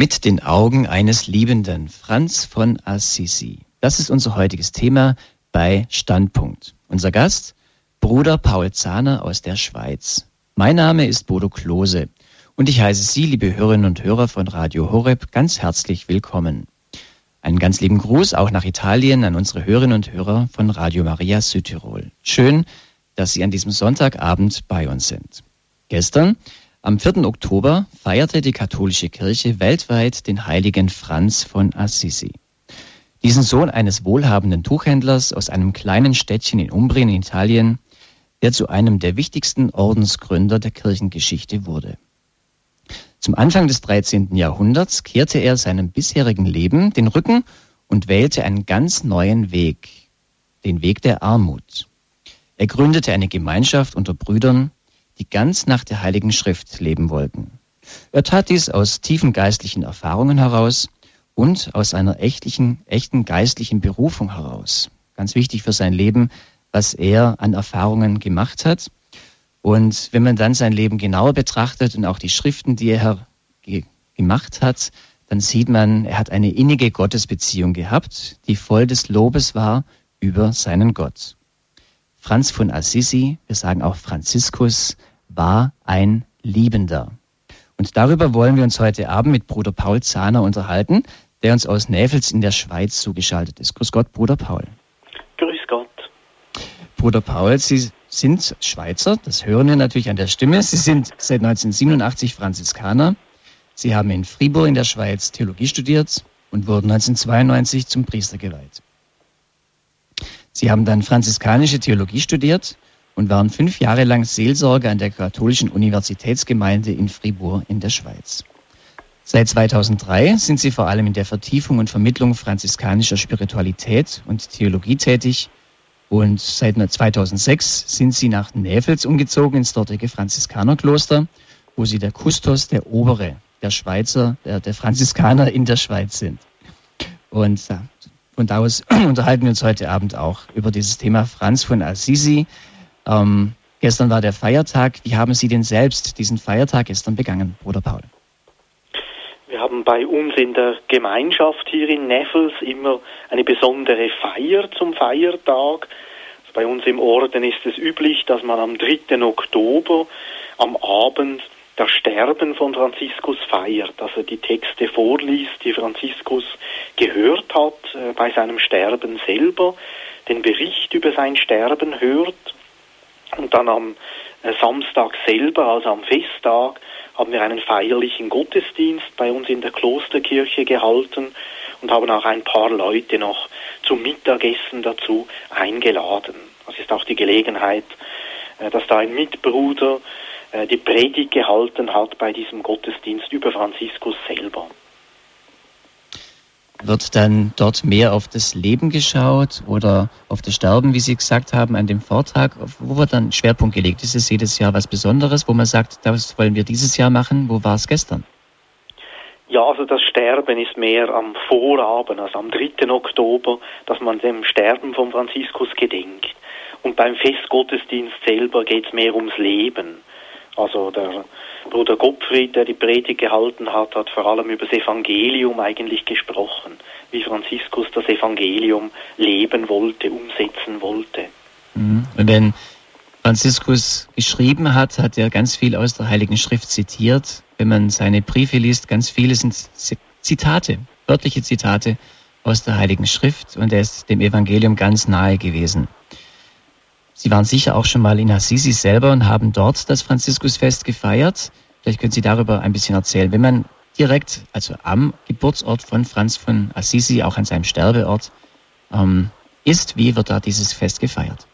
Mit den Augen eines Liebenden, Franz von Assisi. Das ist unser heutiges Thema bei Standpunkt. Unser Gast, Bruder Paul Zahner aus der Schweiz. Mein Name ist Bodo Klose und ich heiße Sie, liebe Hörerinnen und Hörer von Radio Horeb, ganz herzlich willkommen. Einen ganz lieben Gruß auch nach Italien an unsere Hörerinnen und Hörer von Radio Maria Südtirol. Schön, dass Sie an diesem Sonntagabend bei uns sind. Gestern am 4. Oktober feierte die katholische Kirche weltweit den heiligen Franz von Assisi. Diesen Sohn eines wohlhabenden Tuchhändlers aus einem kleinen Städtchen in Umbrien in Italien, der zu einem der wichtigsten Ordensgründer der Kirchengeschichte wurde. Zum Anfang des 13. Jahrhunderts kehrte er seinem bisherigen Leben den Rücken und wählte einen ganz neuen Weg, den Weg der Armut. Er gründete eine Gemeinschaft unter Brüdern, die ganz nach der Heiligen Schrift leben wollten. Er tat dies aus tiefen geistlichen Erfahrungen heraus und aus einer echtlichen, echten geistlichen Berufung heraus. Ganz wichtig für sein Leben, was er an Erfahrungen gemacht hat. Und wenn man dann sein Leben genauer betrachtet und auch die Schriften, die er ge gemacht hat, dann sieht man, er hat eine innige Gottesbeziehung gehabt, die voll des Lobes war über seinen Gott. Franz von Assisi, wir sagen auch Franziskus, war ein Liebender. Und darüber wollen wir uns heute Abend mit Bruder Paul Zahner unterhalten, der uns aus Näfels in der Schweiz zugeschaltet ist. Grüß Gott, Bruder Paul. Grüß Gott. Bruder Paul, Sie sind Schweizer, das hören wir natürlich an der Stimme. Sie sind seit 1987 Franziskaner. Sie haben in Fribourg in der Schweiz Theologie studiert und wurden 1992 zum Priester geweiht. Sie haben dann franziskanische Theologie studiert und waren fünf Jahre lang Seelsorger an der Katholischen Universitätsgemeinde in Fribourg in der Schweiz. Seit 2003 sind sie vor allem in der Vertiefung und Vermittlung franziskanischer Spiritualität und Theologie tätig und seit 2006 sind sie nach Näfels umgezogen ins dortige Franziskanerkloster, wo sie der Kustos, der Obere der Schweizer, der, der Franziskaner in der Schweiz sind. Und von da aus unterhalten wir uns heute Abend auch über dieses Thema Franz von Assisi. Ähm, gestern war der Feiertag. Wie haben Sie denn selbst diesen Feiertag gestern begangen, Bruder Paul? Wir haben bei uns in der Gemeinschaft hier in Neffels immer eine besondere Feier zum Feiertag. Also bei uns im Orden ist es üblich, dass man am 3. Oktober am Abend das Sterben von Franziskus feiert, dass er die Texte vorliest, die Franziskus gehört hat äh, bei seinem Sterben selber, den Bericht über sein Sterben hört und dann am äh, Samstag selber, also am Festtag, haben wir einen feierlichen Gottesdienst bei uns in der Klosterkirche gehalten und haben auch ein paar Leute noch zum Mittagessen dazu eingeladen. Das ist auch die Gelegenheit, äh, dass da ein Mitbruder äh, die Predigt gehalten hat bei diesem Gottesdienst über Franziskus selber. Wird dann dort mehr auf das Leben geschaut oder auf das Sterben, wie Sie gesagt haben, an dem Vortrag? Wo wird dann Schwerpunkt gelegt? Ist es jedes Jahr was Besonderes, wo man sagt, das wollen wir dieses Jahr machen? Wo war es gestern? Ja, also das Sterben ist mehr am Vorabend, also am 3. Oktober, dass man dem Sterben von Franziskus gedenkt. Und beim Festgottesdienst selber geht es mehr ums Leben. Also der Bruder Gottfried, der die Predigt gehalten hat, hat vor allem über das Evangelium eigentlich gesprochen, wie Franziskus das Evangelium leben wollte, umsetzen wollte. Mhm. Und wenn Franziskus geschrieben hat, hat er ganz viel aus der Heiligen Schrift zitiert. Wenn man seine Briefe liest, ganz viele sind Zitate, wörtliche Zitate aus der Heiligen Schrift und er ist dem Evangelium ganz nahe gewesen. Sie waren sicher auch schon mal in Assisi selber und haben dort das Franziskusfest gefeiert. Vielleicht können Sie darüber ein bisschen erzählen. Wenn man direkt, also am Geburtsort von Franz von Assisi, auch an seinem Sterbeort, ähm, ist, wie wird da dieses Fest gefeiert?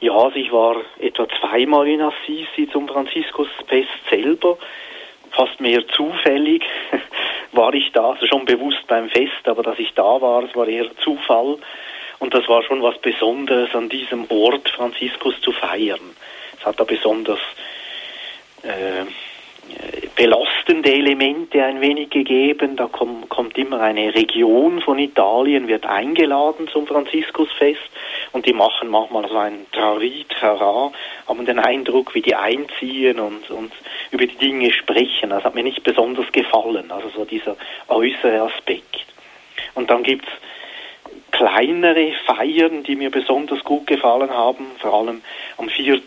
Ja, also ich war etwa zweimal in Assisi zum Franziskusfest selber. Fast mehr zufällig war ich da, also schon bewusst beim Fest, aber dass ich da war, es war eher Zufall. Und das war schon was Besonderes an diesem Ort Franziskus zu feiern. Es hat da besonders äh, belastende Elemente ein wenig gegeben. Da kommt, kommt immer eine Region von Italien, wird eingeladen zum Franziskusfest und die machen manchmal so ein Trari, Trara, haben den Eindruck, wie die einziehen und, und über die Dinge sprechen. Das hat mir nicht besonders gefallen, also so dieser äußere Aspekt. Und dann gibt's kleinere Feiern, die mir besonders gut gefallen haben. Vor allem am 4.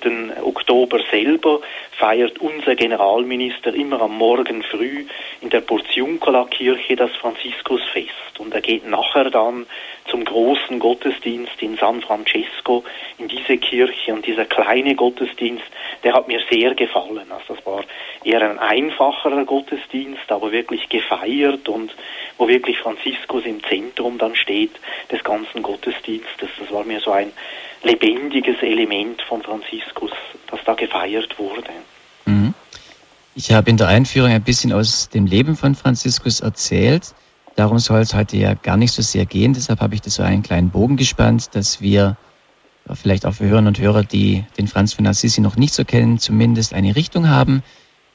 Oktober selber feiert unser Generalminister immer am Morgen früh in der Porziuncola-Kirche das Franziskusfest. Und er geht nachher dann zum großen Gottesdienst in San Francesco in diese Kirche. Und dieser kleine Gottesdienst, der hat mir sehr gefallen. Also das war eher ein einfacherer Gottesdienst, aber wirklich gefeiert und wo wirklich Franziskus im Zentrum dann steht des ganzen Gottesdienstes. Das war mir so ein lebendiges Element von Franziskus, das da gefeiert wurde. Mhm. Ich habe in der Einführung ein bisschen aus dem Leben von Franziskus erzählt. Darum soll es heute ja gar nicht so sehr gehen. Deshalb habe ich das so einen kleinen Bogen gespannt, dass wir vielleicht auch für Hörerinnen und Hörer, die den Franz von Assisi noch nicht so kennen, zumindest eine Richtung haben,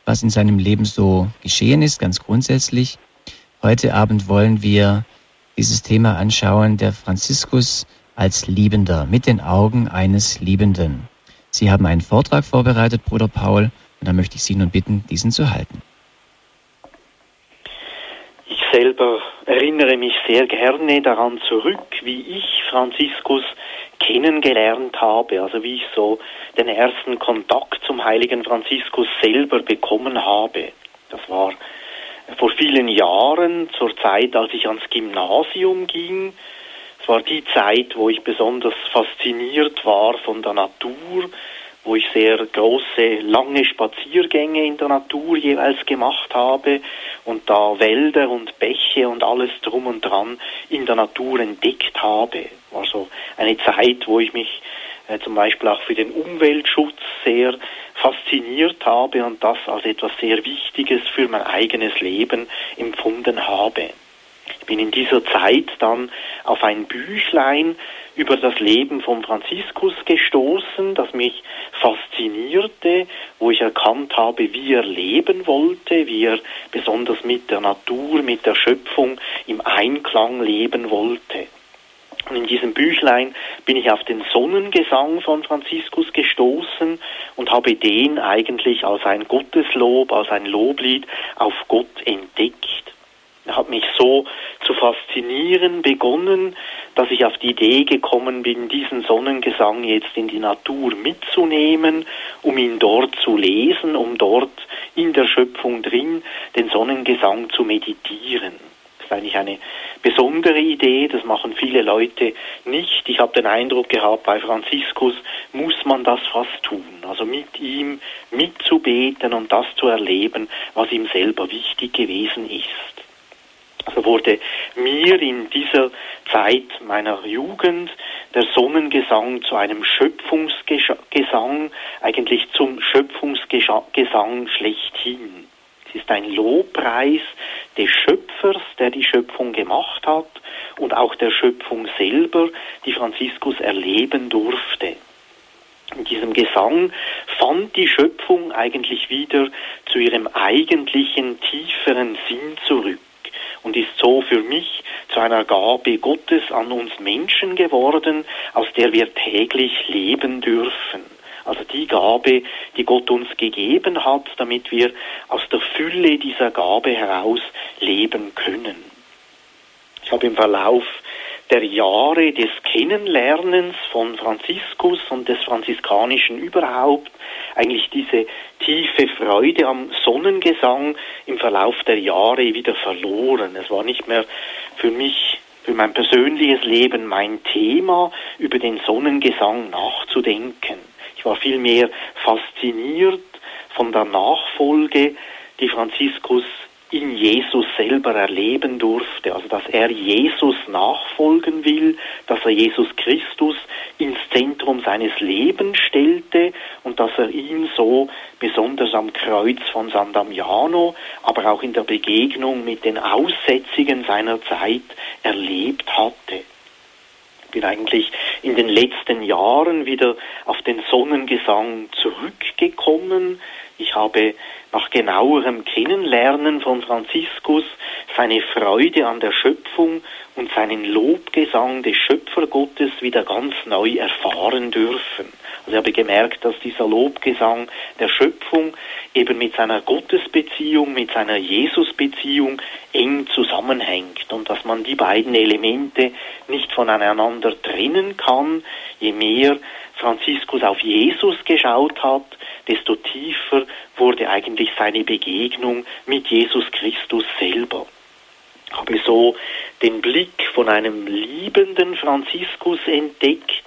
was in seinem Leben so geschehen ist, ganz grundsätzlich. Heute Abend wollen wir dieses Thema anschauen, der Franziskus als Liebender, mit den Augen eines Liebenden. Sie haben einen Vortrag vorbereitet, Bruder Paul, und da möchte ich Sie nun bitten, diesen zu halten. Ich selber erinnere mich sehr gerne daran zurück, wie ich Franziskus kennengelernt habe, also wie ich so den ersten Kontakt zum heiligen Franziskus selber bekommen habe. Das war vor vielen Jahren, zur Zeit, als ich ans Gymnasium ging. Es war die Zeit, wo ich besonders fasziniert war von der Natur, wo ich sehr große, lange Spaziergänge in der Natur jeweils gemacht habe und da Wälder und Bäche und alles drum und dran in der Natur entdeckt habe. War so eine Zeit, wo ich mich zum Beispiel auch für den Umweltschutz sehr fasziniert habe und das als etwas sehr Wichtiges für mein eigenes Leben empfunden habe. Ich bin in dieser Zeit dann auf ein Büchlein über das Leben von Franziskus gestoßen, das mich faszinierte, wo ich erkannt habe, wie er leben wollte, wie er besonders mit der Natur, mit der Schöpfung im Einklang leben wollte. Und in diesem Büchlein bin ich auf den Sonnengesang von Franziskus gestoßen und habe den eigentlich als ein Gotteslob, als ein Loblied auf Gott entdeckt. Er hat mich so zu faszinieren begonnen, dass ich auf die Idee gekommen bin, diesen Sonnengesang jetzt in die Natur mitzunehmen, um ihn dort zu lesen, um dort in der Schöpfung drin den Sonnengesang zu meditieren. Ist eigentlich eine besondere Idee, das machen viele Leute nicht. Ich habe den Eindruck gehabt, bei Franziskus muss man das fast tun, also mit ihm mitzubeten und das zu erleben, was ihm selber wichtig gewesen ist. Also wurde mir in dieser Zeit meiner Jugend der Sonnengesang zu einem Schöpfungsgesang, eigentlich zum Schöpfungsgesang schlechthin. Es ist ein Lobpreis des Schöpfers, der die Schöpfung gemacht hat und auch der Schöpfung selber, die Franziskus erleben durfte. In diesem Gesang fand die Schöpfung eigentlich wieder zu ihrem eigentlichen tieferen Sinn zurück und ist so für mich zu einer Gabe Gottes an uns Menschen geworden, aus der wir täglich leben dürfen. Also die Gabe, die Gott uns gegeben hat, damit wir aus der Fülle dieser Gabe heraus leben können. Ich habe im Verlauf der Jahre des Kennenlernens von Franziskus und des Franziskanischen überhaupt eigentlich diese tiefe Freude am Sonnengesang im Verlauf der Jahre wieder verloren. Es war nicht mehr für mich, für mein persönliches Leben mein Thema, über den Sonnengesang nachzudenken. Ich war vielmehr fasziniert von der Nachfolge, die Franziskus in Jesus selber erleben durfte, also dass er Jesus nachfolgen will, dass er Jesus Christus ins Zentrum seines Lebens stellte und dass er ihn so besonders am Kreuz von San Damiano, aber auch in der Begegnung mit den Aussätzigen seiner Zeit erlebt hatte. Bin eigentlich in den letzten Jahren wieder auf den Sonnengesang zurückgekommen. Ich habe nach genauerem Kennenlernen von Franziskus seine Freude an der Schöpfung und seinen Lobgesang des Schöpfergottes wieder ganz neu erfahren dürfen. Also ich habe gemerkt, dass dieser Lobgesang der Schöpfung eben mit seiner Gottesbeziehung, mit seiner Jesusbeziehung eng zusammenhängt und dass man die beiden Elemente nicht voneinander trennen kann. Je mehr Franziskus auf Jesus geschaut hat, desto tiefer wurde eigentlich seine Begegnung mit Jesus Christus selber. Ich habe so den Blick von einem liebenden Franziskus entdeckt,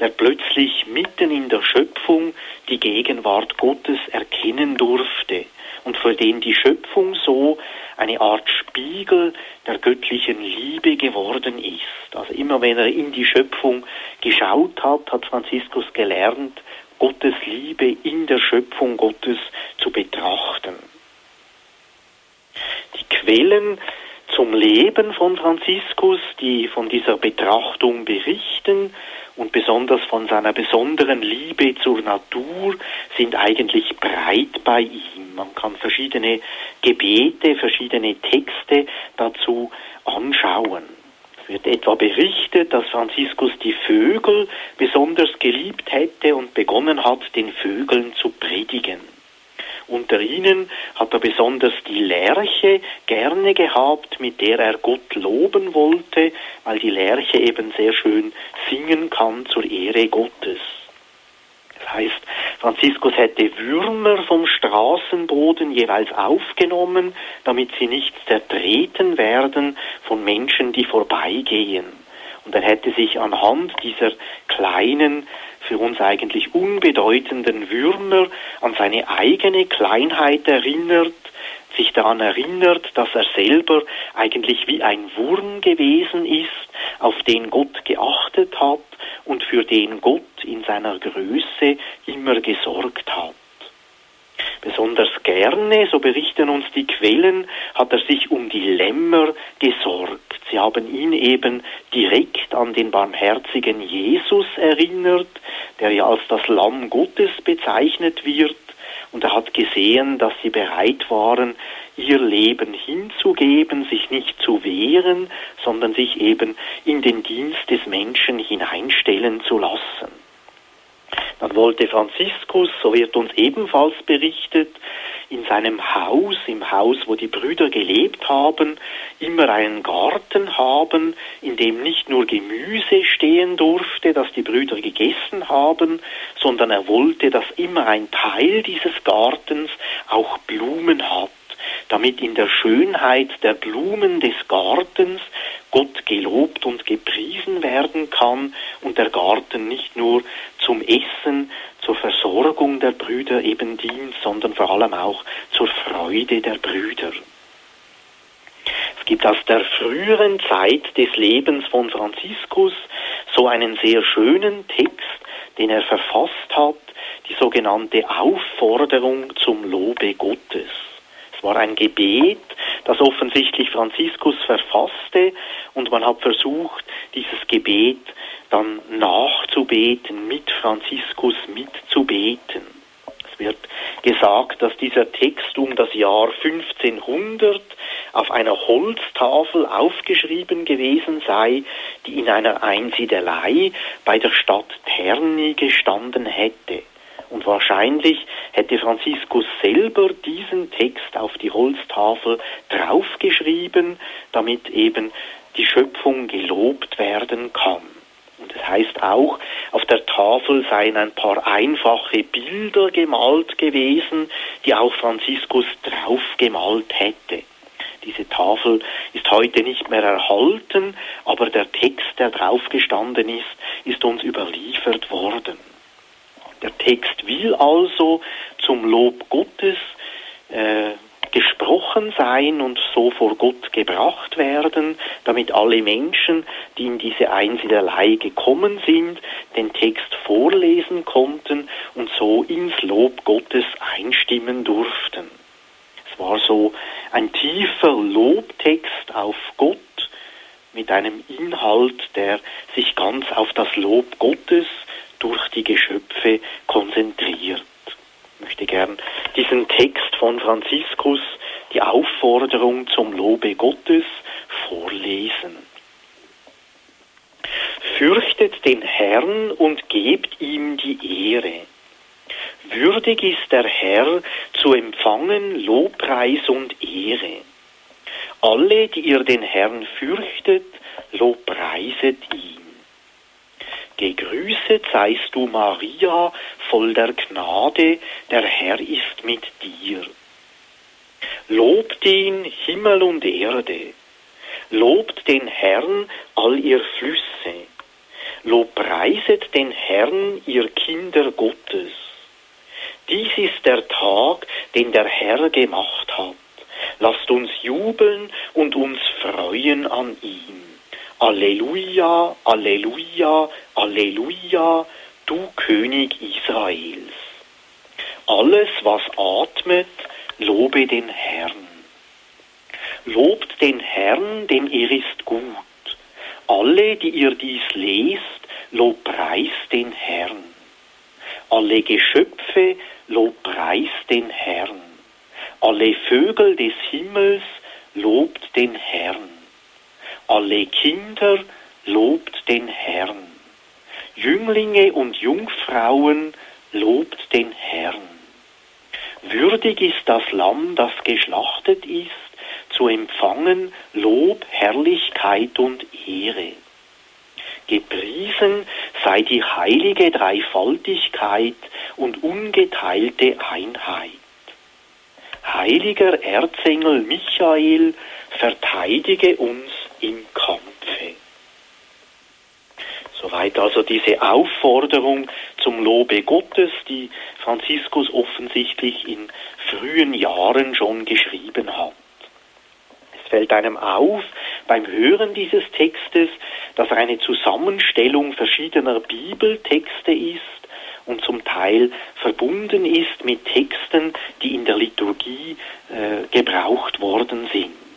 der plötzlich mitten in der Schöpfung die Gegenwart Gottes erkennen durfte und für den die Schöpfung so eine Art Spiegel der göttlichen Liebe geworden ist. Also immer wenn er in die Schöpfung geschaut hat, hat Franziskus gelernt, Gottes Liebe in der Schöpfung Gottes zu betrachten. Die Quellen zum Leben von Franziskus, die von dieser Betrachtung berichten und besonders von seiner besonderen Liebe zur Natur, sind eigentlich breit bei ihm. Man kann verschiedene Gebete, verschiedene Texte dazu anschauen. Es wird etwa berichtet, dass Franziskus die Vögel besonders geliebt hätte und begonnen hat, den Vögeln zu predigen. Unter ihnen hat er besonders die Lerche gerne gehabt, mit der er Gott loben wollte, weil die Lerche eben sehr schön singen kann zur Ehre Gottes. Das heißt, Franziskus hätte Würmer vom Straßenboden jeweils aufgenommen, damit sie nicht zertreten werden von Menschen, die vorbeigehen. Und er hätte sich anhand dieser kleinen für uns eigentlich unbedeutenden Würmer an seine eigene Kleinheit erinnert, sich daran erinnert, dass er selber eigentlich wie ein Wurm gewesen ist, auf den Gott geachtet hat und für den Gott in seiner Größe immer gesorgt hat. Besonders gerne, so berichten uns die Quellen, hat er sich um die Lämmer gesorgt. Sie haben ihn eben direkt an den barmherzigen Jesus erinnert, der ja als das Lamm Gottes bezeichnet wird. Und er hat gesehen, dass sie bereit waren, ihr Leben hinzugeben, sich nicht zu wehren, sondern sich eben in den Dienst des Menschen hineinstellen zu lassen. Dann wollte Franziskus, so wird uns ebenfalls berichtet, in seinem Haus, im Haus, wo die Brüder gelebt haben, immer einen Garten haben, in dem nicht nur Gemüse stehen durfte, das die Brüder gegessen haben, sondern er wollte, dass immer ein Teil dieses Gartens auch Blumen hat damit in der Schönheit der Blumen des Gartens Gott gelobt und gepriesen werden kann und der Garten nicht nur zum Essen, zur Versorgung der Brüder eben dient, sondern vor allem auch zur Freude der Brüder. Es gibt aus der früheren Zeit des Lebens von Franziskus so einen sehr schönen Text, den er verfasst hat, die sogenannte Aufforderung zum Lobe Gottes. Es war ein Gebet, das offensichtlich Franziskus verfasste und man hat versucht, dieses Gebet dann nachzubeten, mit Franziskus mitzubeten. Es wird gesagt, dass dieser Text um das Jahr 1500 auf einer Holztafel aufgeschrieben gewesen sei, die in einer Einsiedelei bei der Stadt Terni gestanden hätte. Und wahrscheinlich hätte Franziskus selber diesen Text auf die Holztafel draufgeschrieben, damit eben die Schöpfung gelobt werden kann. Und es das heißt auch, auf der Tafel seien ein paar einfache Bilder gemalt gewesen, die auch Franziskus draufgemalt hätte. Diese Tafel ist heute nicht mehr erhalten, aber der Text, der draufgestanden ist, ist uns überliefert worden. Der Text will also zum Lob Gottes äh, gesprochen sein und so vor Gott gebracht werden, damit alle Menschen, die in diese Einsiedelei gekommen sind, den Text vorlesen konnten und so ins Lob Gottes einstimmen durften. Es war so ein tiefer Lobtext auf Gott, mit einem Inhalt, der sich ganz auf das Lob Gottes durch die Geschöpfe konzentriert. Ich möchte gern diesen Text von Franziskus, die Aufforderung zum Lobe Gottes, vorlesen. Fürchtet den Herrn und gebt ihm die Ehre. Würdig ist der Herr zu empfangen Lobpreis und Ehre. Alle, die ihr den Herrn fürchtet, lobpreiset ihn. Gegrüßet seist du, Maria, voll der Gnade, der Herr ist mit dir. Lobt ihn Himmel und Erde. Lobt den Herrn all ihr Flüsse. Lobpreiset den Herrn, ihr Kinder Gottes. Dies ist der Tag, den der Herr gemacht hat. Lasst uns jubeln und uns freuen an ihm. Alleluia, Alleluia, Alleluia, du König Israels. Alles, was atmet, lobe den Herrn. Lobt den Herrn, denn er ist gut. Alle, die ihr dies lest, lobpreist den Herrn. Alle Geschöpfe, lobpreist den Herrn. Alle Vögel des Himmels, lobt den Herrn. Alle Kinder, lobt den Herrn. Jünglinge und Jungfrauen, lobt den Herrn. Würdig ist das Lamm, das geschlachtet ist, zu empfangen Lob, Herrlichkeit und Ehre. Gepriesen sei die heilige Dreifaltigkeit und ungeteilte Einheit. Heiliger Erzengel Michael, verteidige uns im Kampfe. Soweit also diese Aufforderung zum Lobe Gottes, die Franziskus offensichtlich in frühen Jahren schon geschrieben hat. Es fällt einem auf beim Hören dieses Textes, dass er eine Zusammenstellung verschiedener Bibeltexte ist und zum Teil verbunden ist mit Texten, die in der Liturgie äh, gebraucht worden sind.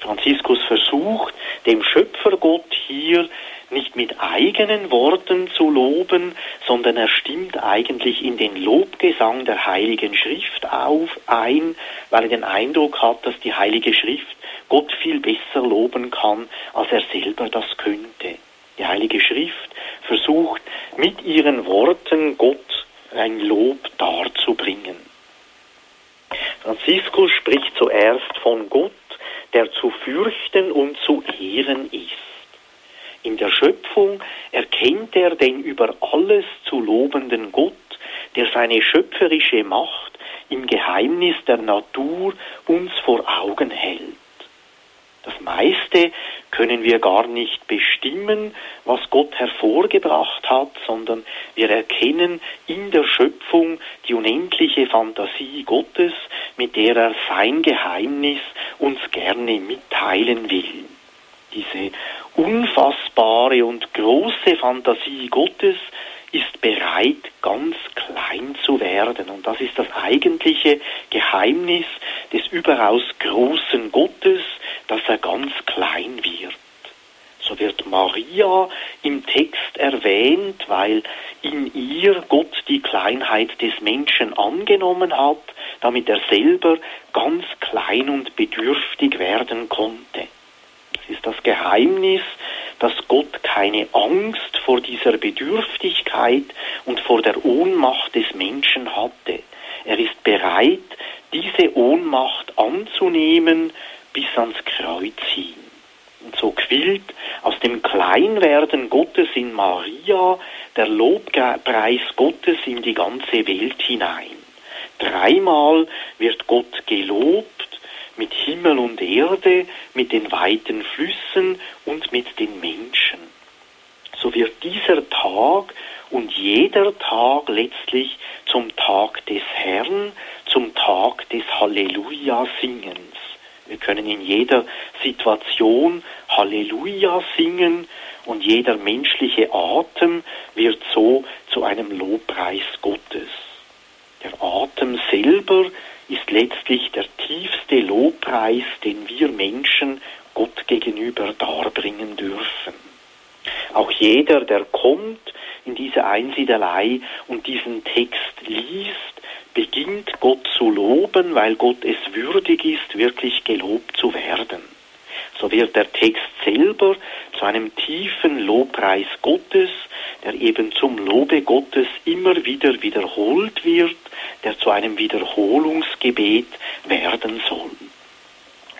Franziskus versucht, dem Schöpfergott hier nicht mit eigenen Worten zu loben, sondern er stimmt eigentlich in den Lobgesang der Heiligen Schrift auf ein, weil er den Eindruck hat, dass die Heilige Schrift Gott viel besser loben kann, als er selber das könnte. Die Heilige Schrift versucht mit ihren Worten Gott ein Lob darzubringen. Franziskus spricht zuerst von Gott, der zu fürchten und zu ehren ist. In der Schöpfung erkennt er den über alles zu lobenden Gott, der seine schöpferische Macht im Geheimnis der Natur uns vor Augen hält. Das meiste können wir gar nicht bestimmen, was Gott hervorgebracht hat, sondern wir erkennen in der Schöpfung die unendliche Fantasie Gottes, mit der er sein Geheimnis uns gerne mitteilen will. Diese unfassbare und große Fantasie Gottes ist bereit, ganz klein zu werden. Und das ist das eigentliche Geheimnis des überaus großen Gottes, dass er ganz klein wird. So wird Maria im Text erwähnt, weil in ihr Gott die Kleinheit des Menschen angenommen hat, damit er selber ganz klein und bedürftig werden konnte. Das ist das Geheimnis, dass Gott keine Angst vor dieser Bedürftigkeit und vor der Ohnmacht des Menschen hatte. Er ist bereit, diese Ohnmacht anzunehmen bis ans Kreuz hin. Und so quillt aus dem Kleinwerden Gottes in Maria der Lobpreis Gottes in die ganze Welt hinein. Dreimal wird Gott gelobt mit Himmel und Erde, mit den weiten Flüssen und mit den Menschen. So wird dieser Tag und jeder Tag letztlich zum Tag des Herrn, zum Tag des Halleluja-Singens. Wir können in jeder Situation Halleluja singen und jeder menschliche Atem wird so zu einem Lobpreis Gottes. Der Atem selber ist letztlich der tiefste Lobpreis, den wir Menschen Gott gegenüber darbringen dürfen. Auch jeder, der kommt in diese Einsiedelei und diesen Text liest, beginnt Gott zu loben, weil Gott es würdig ist, wirklich gelobt zu werden. So wird der Text selber zu einem tiefen Lobpreis Gottes, der eben zum Lobe Gottes immer wieder wiederholt wird, der zu einem Wiederholungsgebet werden soll.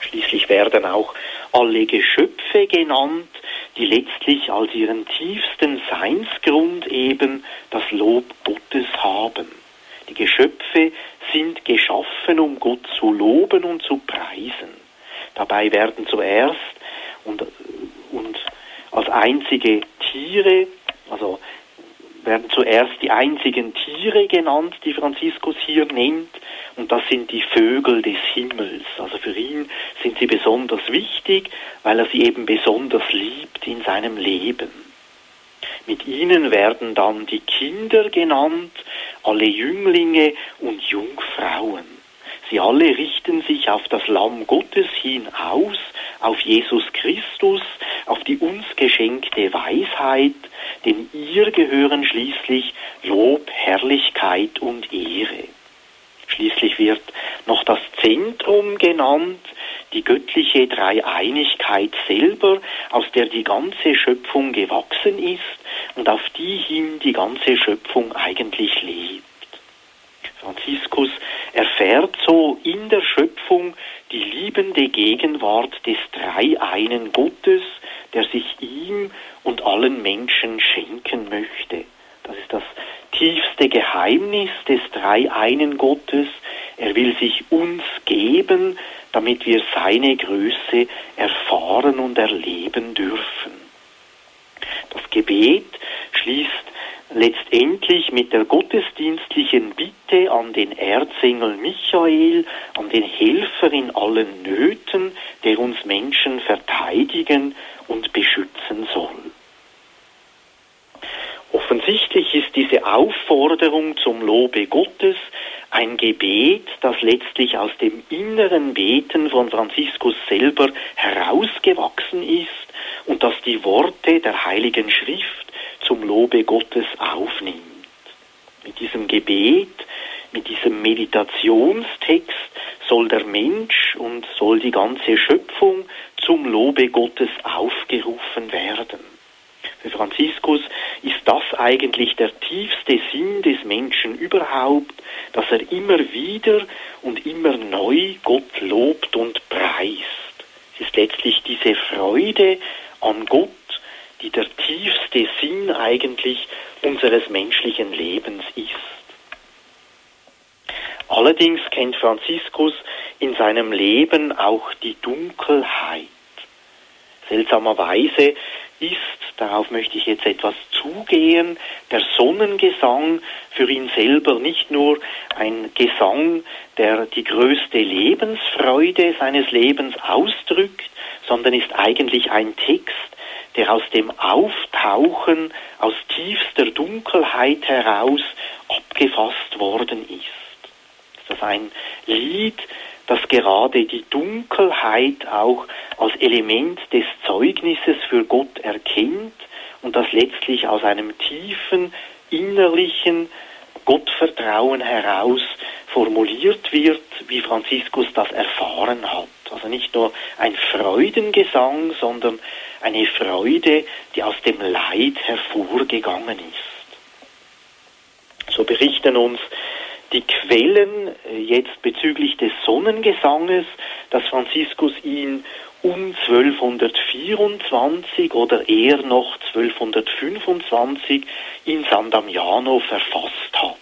Schließlich werden auch alle Geschöpfe genannt, die letztlich als ihren tiefsten Seinsgrund eben das Lob Gottes haben. Die Geschöpfe sind geschaffen, um Gott zu loben und zu preisen. Dabei werden zuerst und, und als einzige Tiere, also werden zuerst die einzigen Tiere genannt, die Franziskus hier nennt, und das sind die Vögel des Himmels. Also für ihn sind sie besonders wichtig, weil er sie eben besonders liebt in seinem Leben. Mit ihnen werden dann die Kinder genannt, alle Jünglinge und Jungfrauen. Sie alle richten sich auf das Lamm Gottes hin aus, auf Jesus Christus, auf die uns geschenkte Weisheit, denn ihr gehören schließlich Lob, Herrlichkeit und Ehre. Schließlich wird noch das Zentrum genannt, die göttliche Dreieinigkeit selber, aus der die ganze Schöpfung gewachsen ist und auf die hin die ganze Schöpfung eigentlich lebt. Franziskus erfährt so in der Schöpfung die liebende Gegenwart des Dreieinen Gottes, der sich ihm und allen Menschen schenken möchte. Das ist das tiefste Geheimnis des Dreieinen Gottes. Er will sich uns geben, damit wir seine Größe erfahren und erleben dürfen. Das Gebet schließt letztendlich mit der gottesdienstlichen Bitte an den Erzengel Michael, an den Helfer in allen Nöten, der uns Menschen verteidigen und beschützen soll. Offensichtlich ist diese Aufforderung zum Lobe Gottes ein Gebet, das letztlich aus dem inneren Beten von Franziskus selber herausgewachsen ist und das die Worte der Heiligen Schrift zum Lobe Gottes aufnimmt. Mit diesem Gebet, mit diesem Meditationstext soll der Mensch und soll die ganze Schöpfung zum Lobe Gottes aufgerufen werden. Für Franziskus ist das eigentlich der tiefste Sinn des Menschen überhaupt, dass er immer wieder und immer neu Gott lobt und preist. Es ist letztlich diese Freude an Gott, die der tiefste Sinn eigentlich unseres menschlichen Lebens ist. Allerdings kennt Franziskus in seinem Leben auch die Dunkelheit. Seltsamerweise ist, darauf möchte ich jetzt etwas zugehen, der Sonnengesang für ihn selber nicht nur ein Gesang, der die größte Lebensfreude seines Lebens ausdrückt, sondern ist eigentlich ein Text, der aus dem Auftauchen aus tiefster Dunkelheit heraus abgefasst worden ist. Das ist ein Lied, das gerade die Dunkelheit auch als Element des Zeugnisses für Gott erkennt und das letztlich aus einem tiefen innerlichen Gottvertrauen heraus formuliert wird, wie Franziskus das erfahren hat. Also nicht nur ein Freudengesang, sondern eine Freude, die aus dem Leid hervorgegangen ist. So berichten uns die Quellen äh, jetzt bezüglich des Sonnengesanges, dass Franziskus ihn um 1224 oder eher noch 1225 in San Damiano verfasst hat.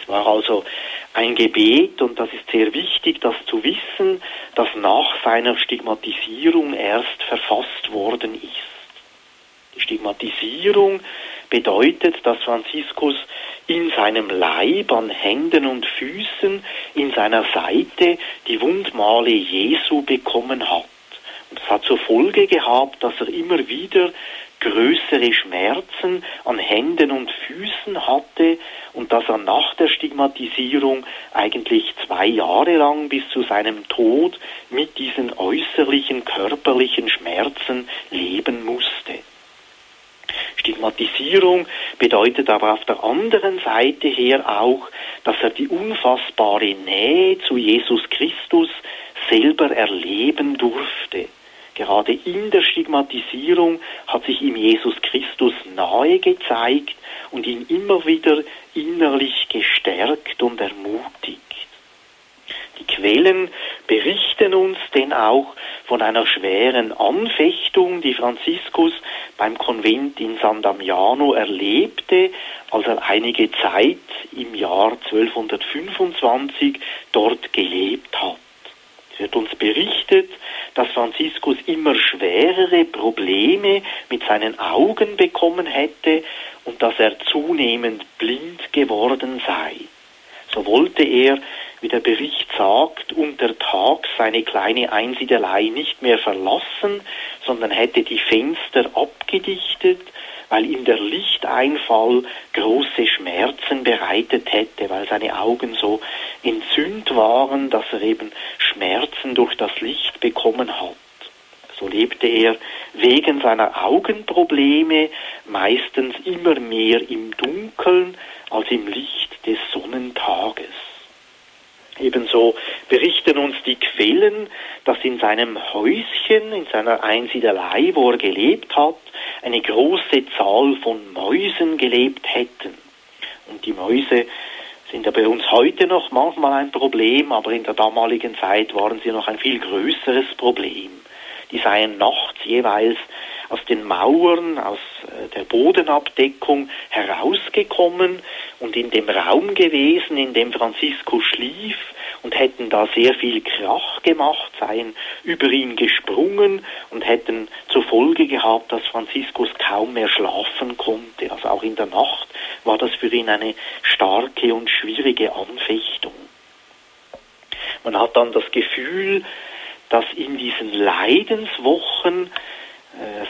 Es war also ein Gebet und das ist sehr wichtig, das zu wissen, das nach seiner Stigmatisierung erst verfasst worden ist. Die Stigmatisierung bedeutet, dass Franziskus in seinem Leib, an Händen und Füßen, in seiner Seite die Wundmale Jesu bekommen hat. Und das hat zur Folge gehabt, dass er immer wieder größere Schmerzen an Händen und Füßen hatte und dass er nach der Stigmatisierung eigentlich zwei Jahre lang bis zu seinem Tod mit diesen äußerlichen körperlichen Schmerzen leben musste. Stigmatisierung bedeutet aber auf der anderen Seite her auch, dass er die unfassbare Nähe zu Jesus Christus selber erleben durfte. Gerade in der Stigmatisierung hat sich ihm Jesus Christus nahe gezeigt und ihn immer wieder innerlich gestärkt und ermutigt. Die Quellen berichten uns denn auch von einer schweren Anfechtung, die Franziskus beim Konvent in San Damiano erlebte, als er einige Zeit im Jahr 1225 dort gelebt hat. Es wird uns berichtet, dass Franziskus immer schwerere Probleme mit seinen Augen bekommen hätte und dass er zunehmend blind geworden sei. So wollte er wie der Bericht sagt, untertags seine kleine Einsiedelei nicht mehr verlassen, sondern hätte die Fenster abgedichtet, weil ihm der Lichteinfall große Schmerzen bereitet hätte, weil seine Augen so entzündt waren, dass er eben Schmerzen durch das Licht bekommen hat. So lebte er wegen seiner Augenprobleme meistens immer mehr im Dunkeln als im Licht des Sonnentages. Ebenso berichten uns die Quellen, dass in seinem Häuschen, in seiner Einsiedelei, wo er gelebt hat, eine große Zahl von Mäusen gelebt hätten. Und die Mäuse sind ja bei uns heute noch manchmal ein Problem, aber in der damaligen Zeit waren sie noch ein viel größeres Problem. Die seien nachts jeweils aus den Mauern, aus äh, der Bodenabdeckung herausgekommen und in dem Raum gewesen, in dem Francisco schlief und hätten da sehr viel Krach gemacht, seien über ihn gesprungen und hätten zur Folge gehabt, dass Franziskus kaum mehr schlafen konnte. Also auch in der Nacht war das für ihn eine starke und schwierige Anfechtung. Man hat dann das Gefühl, dass in diesen Leidenswochen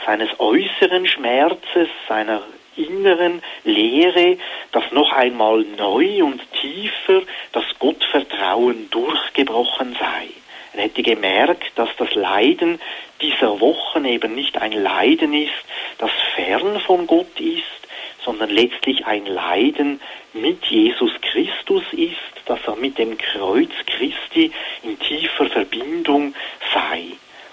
seines äußeren Schmerzes, seiner inneren Lehre, dass noch einmal neu und tiefer das Gottvertrauen durchgebrochen sei. Er hätte gemerkt, dass das Leiden dieser Wochen eben nicht ein Leiden ist, das fern von Gott ist, sondern letztlich ein Leiden mit Jesus Christus ist, dass er mit dem Kreuz Christi in tiefer Verbindung sei.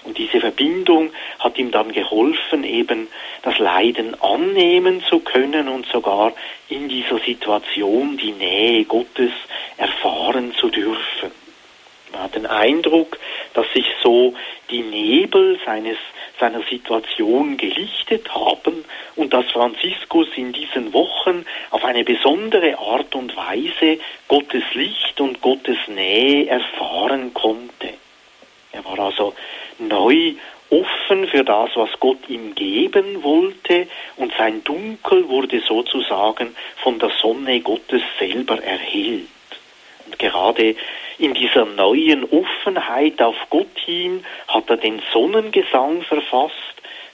Und diese Verbindung ihm dann geholfen, eben das Leiden annehmen zu können und sogar in dieser Situation die Nähe Gottes erfahren zu dürfen. Man hat den Eindruck, dass sich so die Nebel seines, seiner Situation gelichtet haben und dass Franziskus in diesen Wochen auf eine besondere Art und Weise Gottes Licht und Gottes Nähe erfahren konnte. Er war also neu offen für das, was Gott ihm geben wollte und sein Dunkel wurde sozusagen von der Sonne Gottes selber erhellt. Und gerade in dieser neuen Offenheit auf Gott hin hat er den Sonnengesang verfasst,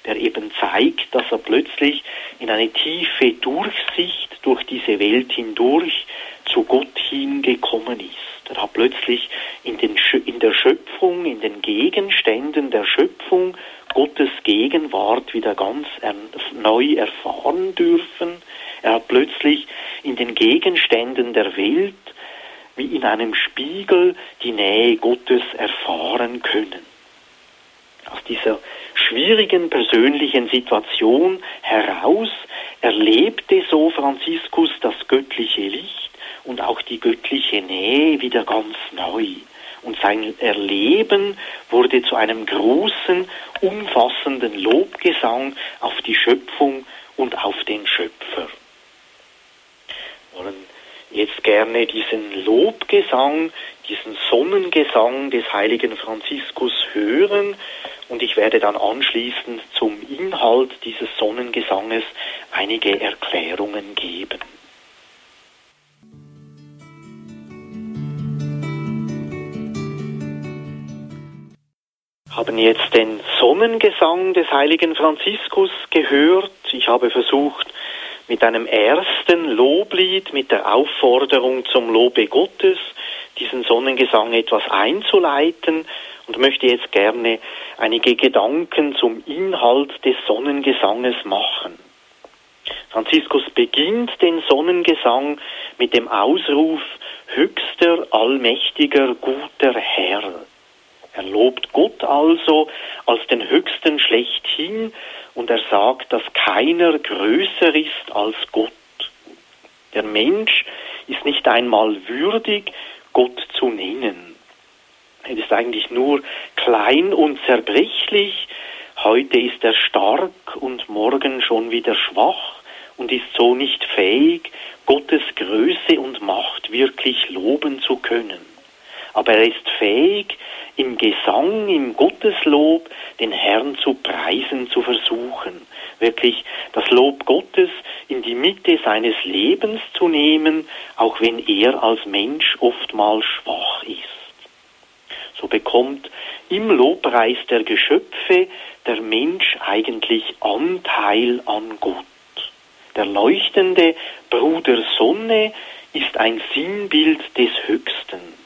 der eben zeigt, dass er plötzlich in eine tiefe Durchsicht durch diese Welt hindurch zu Gott hingekommen ist. Er hat plötzlich in, den, in der Schöpfung, in den Gegenständen der Schöpfung Gottes Gegenwart wieder ganz neu erfahren dürfen. Er hat plötzlich in den Gegenständen der Welt wie in einem Spiegel die Nähe Gottes erfahren können. Aus dieser schwierigen persönlichen Situation heraus erlebte so Franziskus das göttliche Licht und auch die göttliche Nähe wieder ganz neu. Und sein Erleben wurde zu einem großen, umfassenden Lobgesang auf die Schöpfung und auf den Schöpfer. Wir wollen jetzt gerne diesen Lobgesang, diesen Sonnengesang des heiligen Franziskus hören und ich werde dann anschließend zum Inhalt dieses Sonnengesanges einige Erklärungen geben. Haben jetzt den Sonnengesang des heiligen Franziskus gehört. Ich habe versucht, mit einem ersten Loblied, mit der Aufforderung zum Lobe Gottes, diesen Sonnengesang etwas einzuleiten und möchte jetzt gerne einige Gedanken zum Inhalt des Sonnengesanges machen. Franziskus beginnt den Sonnengesang mit dem Ausruf höchster, allmächtiger, guter Herr. Er lobt Gott also als den Höchsten schlechthin und er sagt, dass keiner größer ist als Gott. Der Mensch ist nicht einmal würdig, Gott zu nennen. Er ist eigentlich nur klein und zerbrechlich. Heute ist er stark und morgen schon wieder schwach und ist so nicht fähig, Gottes Größe und Macht wirklich loben zu können. Aber er ist fähig, im Gesang, im Gotteslob den Herrn zu preisen, zu versuchen. Wirklich das Lob Gottes in die Mitte seines Lebens zu nehmen, auch wenn er als Mensch oftmals schwach ist. So bekommt im Lobpreis der Geschöpfe der Mensch eigentlich Anteil an Gott. Der leuchtende Bruder Sonne ist ein Sinnbild des Höchsten.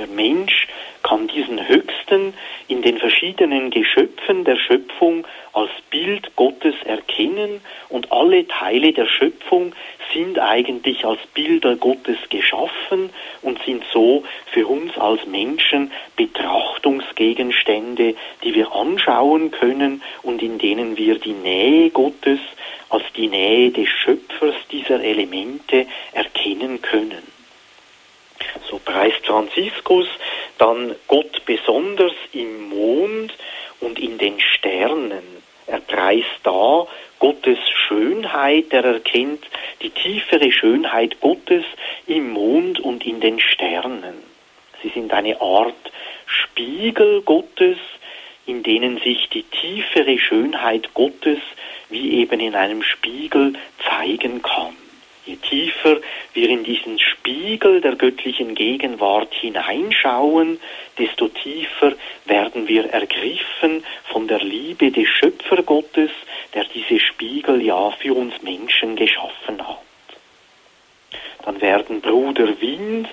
Der Mensch kann diesen Höchsten in den verschiedenen Geschöpfen der Schöpfung als Bild Gottes erkennen und alle Teile der Schöpfung sind eigentlich als Bilder Gottes geschaffen und sind so für uns als Menschen Betrachtungsgegenstände, die wir anschauen können und in denen wir die Nähe Gottes als die Nähe des Schöpfers dieser Elemente erkennen können. So preist Franziskus dann Gott besonders im Mond und in den Sternen. Er preist da Gottes Schönheit, er erkennt die tiefere Schönheit Gottes im Mond und in den Sternen. Sie sind eine Art Spiegel Gottes, in denen sich die tiefere Schönheit Gottes wie eben in einem Spiegel zeigen kann. Je tiefer wir in diesen Spiegel der göttlichen Gegenwart hineinschauen, desto tiefer werden wir ergriffen von der Liebe des Schöpfergottes, der diese Spiegel ja für uns Menschen geschaffen hat. Dann werden Bruder Wind,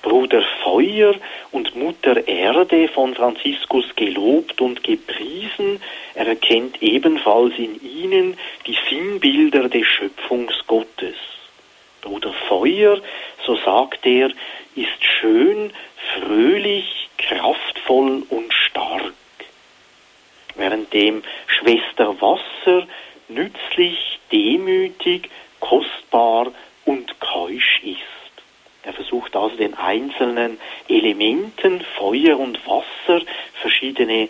Bruder Feuer und Mutter Erde von Franziskus gelobt und gepriesen. Er erkennt ebenfalls in ihnen die Sinnbilder des Schöpfungsgottes. Bruder Feuer, so sagt er, ist schön, fröhlich, kraftvoll und stark. Währenddem Schwester Wasser nützlich, demütig, kostbar und keusch ist. Er versucht also den einzelnen Elementen, Feuer und Wasser, verschiedene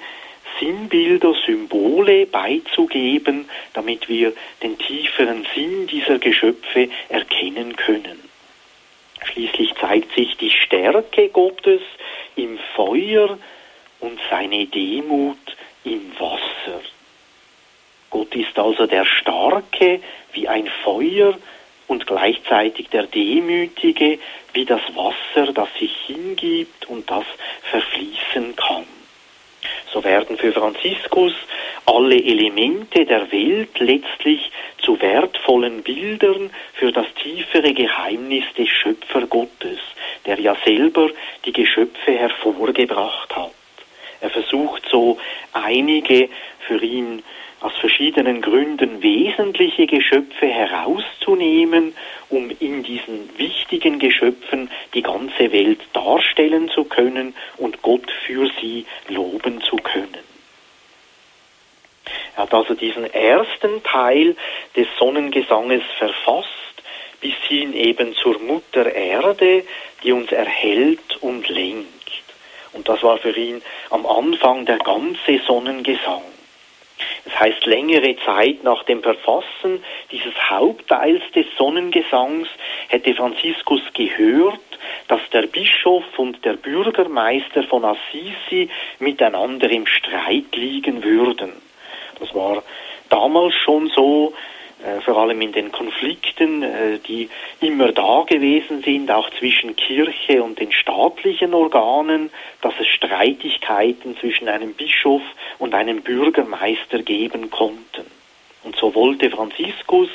Sinnbilder, Symbole beizugeben, damit wir den tieferen Sinn dieser Geschöpfe erkennen können. Schließlich zeigt sich die Stärke Gottes im Feuer und seine Demut im Wasser. Gott ist also der Starke wie ein Feuer und gleichzeitig der Demütige wie das Wasser, das sich hingibt und das verfließen kann. So werden für Franziskus alle Elemente der Welt letztlich zu wertvollen Bildern für das tiefere Geheimnis des Schöpfergottes, der ja selber die Geschöpfe hervorgebracht hat. Er versucht so einige für ihn aus verschiedenen Gründen wesentliche Geschöpfe herauszunehmen, um in diesen wichtigen Geschöpfen die ganze Welt darstellen zu können und Gott für sie loben zu können. Er hat also diesen ersten Teil des Sonnengesanges verfasst, bis hin eben zur Mutter Erde, die uns erhält und lenkt. Und das war für ihn am Anfang der ganze Sonnengesang. Das heißt, längere Zeit nach dem Verfassen dieses Hauptteils des Sonnengesangs hätte Franziskus gehört, dass der Bischof und der Bürgermeister von Assisi miteinander im Streit liegen würden. Das war damals schon so, vor allem in den Konflikten, äh, die immer da gewesen sind, auch zwischen Kirche und den staatlichen Organen, dass es Streitigkeiten zwischen einem Bischof und einem Bürgermeister geben konnten. Und so wollte Franziskus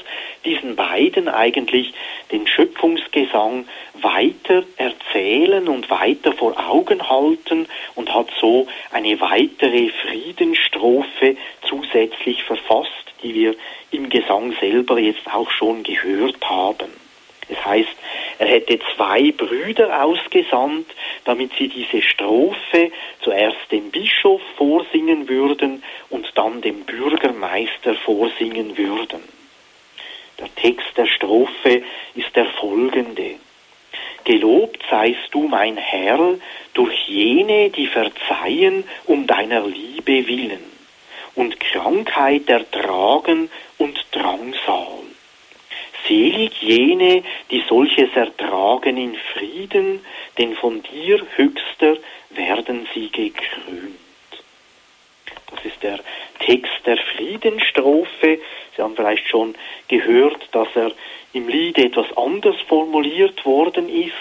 diesen beiden eigentlich den Schöpfungsgesang weiter erzählen und weiter vor Augen halten und hat so eine weitere Friedensstrophe zusätzlich verfasst, die wir im Gesang selber jetzt auch schon gehört haben. Es heißt, er hätte zwei Brüder ausgesandt, damit sie diese Strophe zuerst dem Bischof vorsingen würden und dann dem Bürgermeister vorsingen würden. Der Text der Strophe ist der folgende. Gelobt seist du, mein Herr, durch jene, die verzeihen um deiner Liebe willen und Krankheit ertragen und Drangsal. Selig jene, die solches ertragen in Frieden, denn von dir, Höchster, werden sie gekrönt. Das ist der Text der Friedensstrophe. Sie haben vielleicht schon gehört, dass er im Lied etwas anders formuliert worden ist.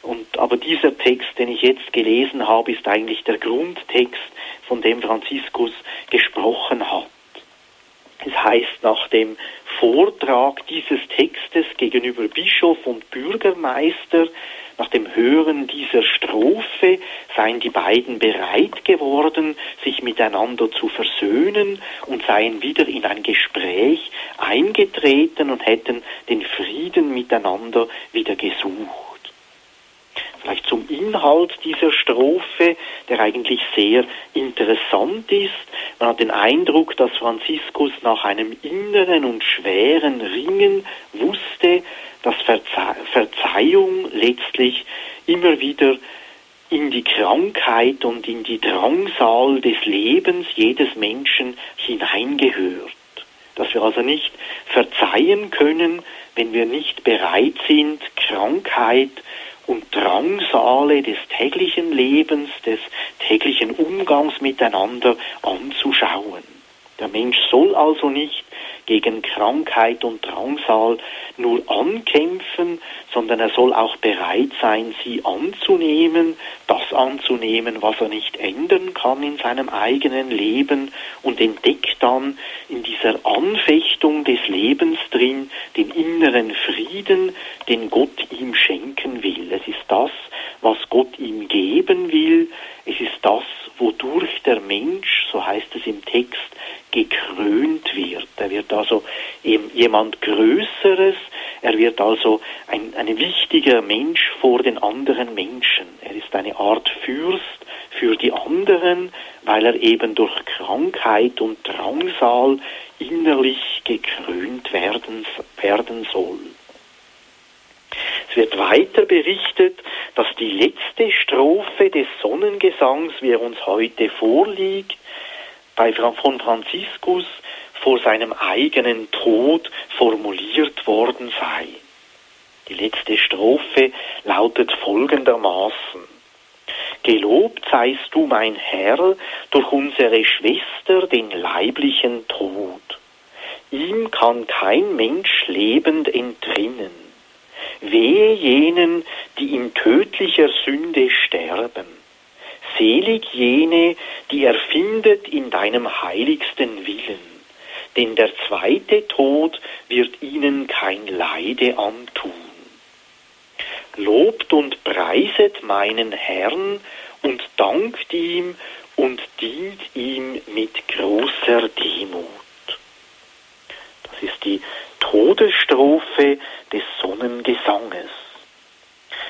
Und, aber dieser Text, den ich jetzt gelesen habe, ist eigentlich der Grundtext, von dem Franziskus gesprochen hat. Es heißt nach dem Vortrag dieses Textes gegenüber Bischof und Bürgermeister, nach dem Hören dieser Strophe seien die beiden bereit geworden, sich miteinander zu versöhnen und seien wieder in ein Gespräch eingetreten und hätten den Frieden miteinander wieder gesucht. Vielleicht zum Inhalt dieser Strophe, der eigentlich sehr interessant ist. Man hat den Eindruck, dass Franziskus nach einem inneren und schweren Ringen wusste, dass Verze Verzeihung letztlich immer wieder in die Krankheit und in die Drangsal des Lebens jedes Menschen hineingehört. Dass wir also nicht verzeihen können, wenn wir nicht bereit sind, Krankheit und Drangsale des täglichen Lebens, des täglichen Umgangs miteinander anzuschauen. Der Mensch soll also nicht gegen Krankheit und Drangsal nur ankämpfen, sondern er soll auch bereit sein, sie anzunehmen, das anzunehmen, was er nicht ändern kann in seinem eigenen Leben und entdeckt dann in dieser Anfechtung des Lebens drin den inneren Frieden, den Gott ihm schenken will. Es ist das, was Gott ihm geben will. Es ist das, wodurch der Mensch, so heißt es im Text, gekrönt wird. Also eben jemand Größeres, er wird also ein, ein wichtiger Mensch vor den anderen Menschen. Er ist eine Art Fürst für die anderen, weil er eben durch Krankheit und Drangsal innerlich gekrönt werden, werden soll. Es wird weiter berichtet, dass die letzte Strophe des Sonnengesangs, wie er uns heute vorliegt, bei, von Franziskus vor seinem eigenen Tod formuliert worden sei. Die letzte Strophe lautet folgendermaßen. Gelobt seist du, mein Herr, durch unsere Schwester den leiblichen Tod. Ihm kann kein Mensch lebend entrinnen. Wehe jenen, die in tödlicher Sünde sterben. Selig jene, die er findet in deinem heiligsten Willen. Denn der zweite Tod wird ihnen kein Leide antun. Lobt und preiset meinen Herrn und dankt ihm und dient ihm mit großer Demut. Das ist die Todesstrophe des Sonnengesanges.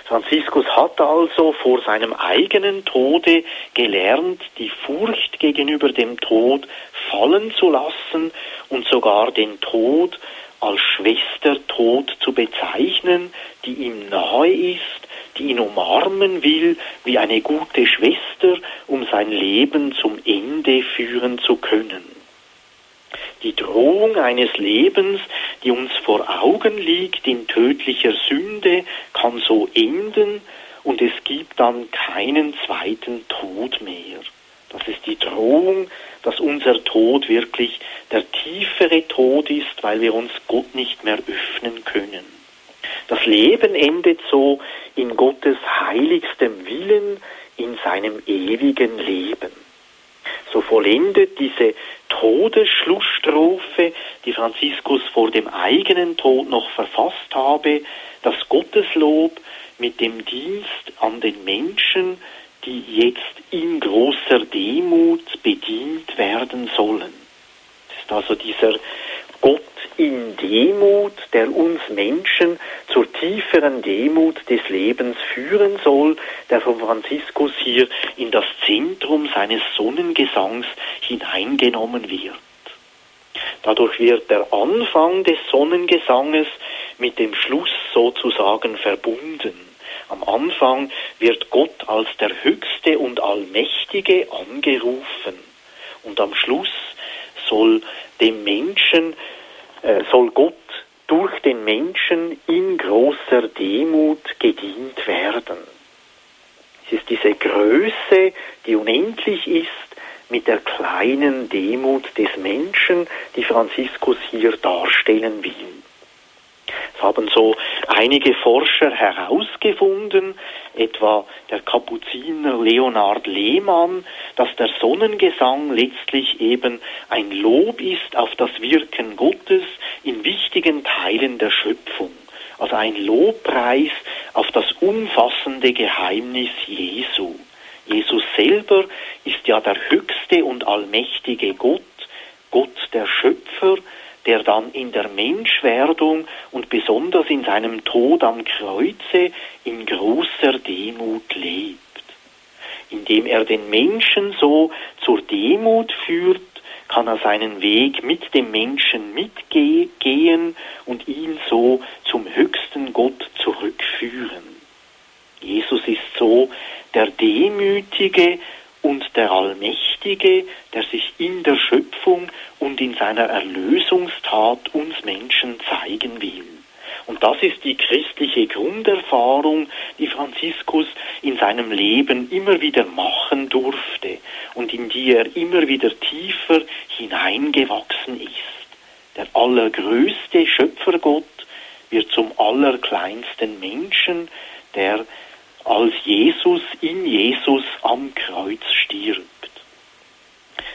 Franziskus hat also vor seinem eigenen Tode gelernt, die Furcht gegenüber dem Tod fallen zu lassen und sogar den Tod als Schwestertod zu bezeichnen, die ihm nahe ist, die ihn umarmen will wie eine gute Schwester, um sein Leben zum Ende führen zu können. Die Drohung eines Lebens, die uns vor Augen liegt in tödlicher Sünde, kann so enden und es gibt dann keinen zweiten Tod mehr. Das ist die Drohung, dass unser Tod wirklich der tiefere Tod ist, weil wir uns Gott nicht mehr öffnen können. Das Leben endet so in Gottes heiligstem Willen, in seinem ewigen Leben. So vollendet diese Todesschlussstrophe, die Franziskus vor dem eigenen Tod noch verfasst habe, das Gotteslob mit dem Dienst an den Menschen, die jetzt in großer Demut bedient werden sollen. Das ist also dieser Gott in Demut, der uns Menschen zur tieferen Demut des Lebens führen soll, der von Franziskus hier in das Zentrum seines Sonnengesangs hineingenommen wird. Dadurch wird der Anfang des Sonnengesanges mit dem Schluss sozusagen verbunden. Am Anfang wird Gott als der Höchste und Allmächtige angerufen und am Schluss soll dem Menschen, soll Gott durch den Menschen in großer Demut gedient werden. Es ist diese Größe, die unendlich ist, mit der kleinen Demut des Menschen, die Franziskus hier darstellen will. Es haben so einige Forscher herausgefunden, etwa der Kapuziner Leonard Lehmann, dass der Sonnengesang letztlich eben ein Lob ist auf das Wirken Gottes in wichtigen Teilen der Schöpfung. Also ein Lobpreis auf das umfassende Geheimnis Jesu. Jesus selber ist ja der höchste und allmächtige Gott, Gott der Schöpfer, der dann in der Menschwerdung und besonders in seinem Tod am Kreuze in großer Demut lebt. Indem er den Menschen so zur Demut führt, kann er seinen Weg mit dem Menschen mitgehen und ihn so zum höchsten Gott zurückführen. Jesus ist so der Demütige und der Allmächtige, der sich in der Schöpfung und in seiner Erlösungstat uns Menschen zeigen will. Und das ist die christliche Grunderfahrung, die Franziskus in seinem Leben immer wieder machen durfte und in die er immer wieder tiefer hineingewachsen ist. Der allergrößte Schöpfergott wird zum allerkleinsten Menschen, der als Jesus in Jesus am Kreuz stirbt.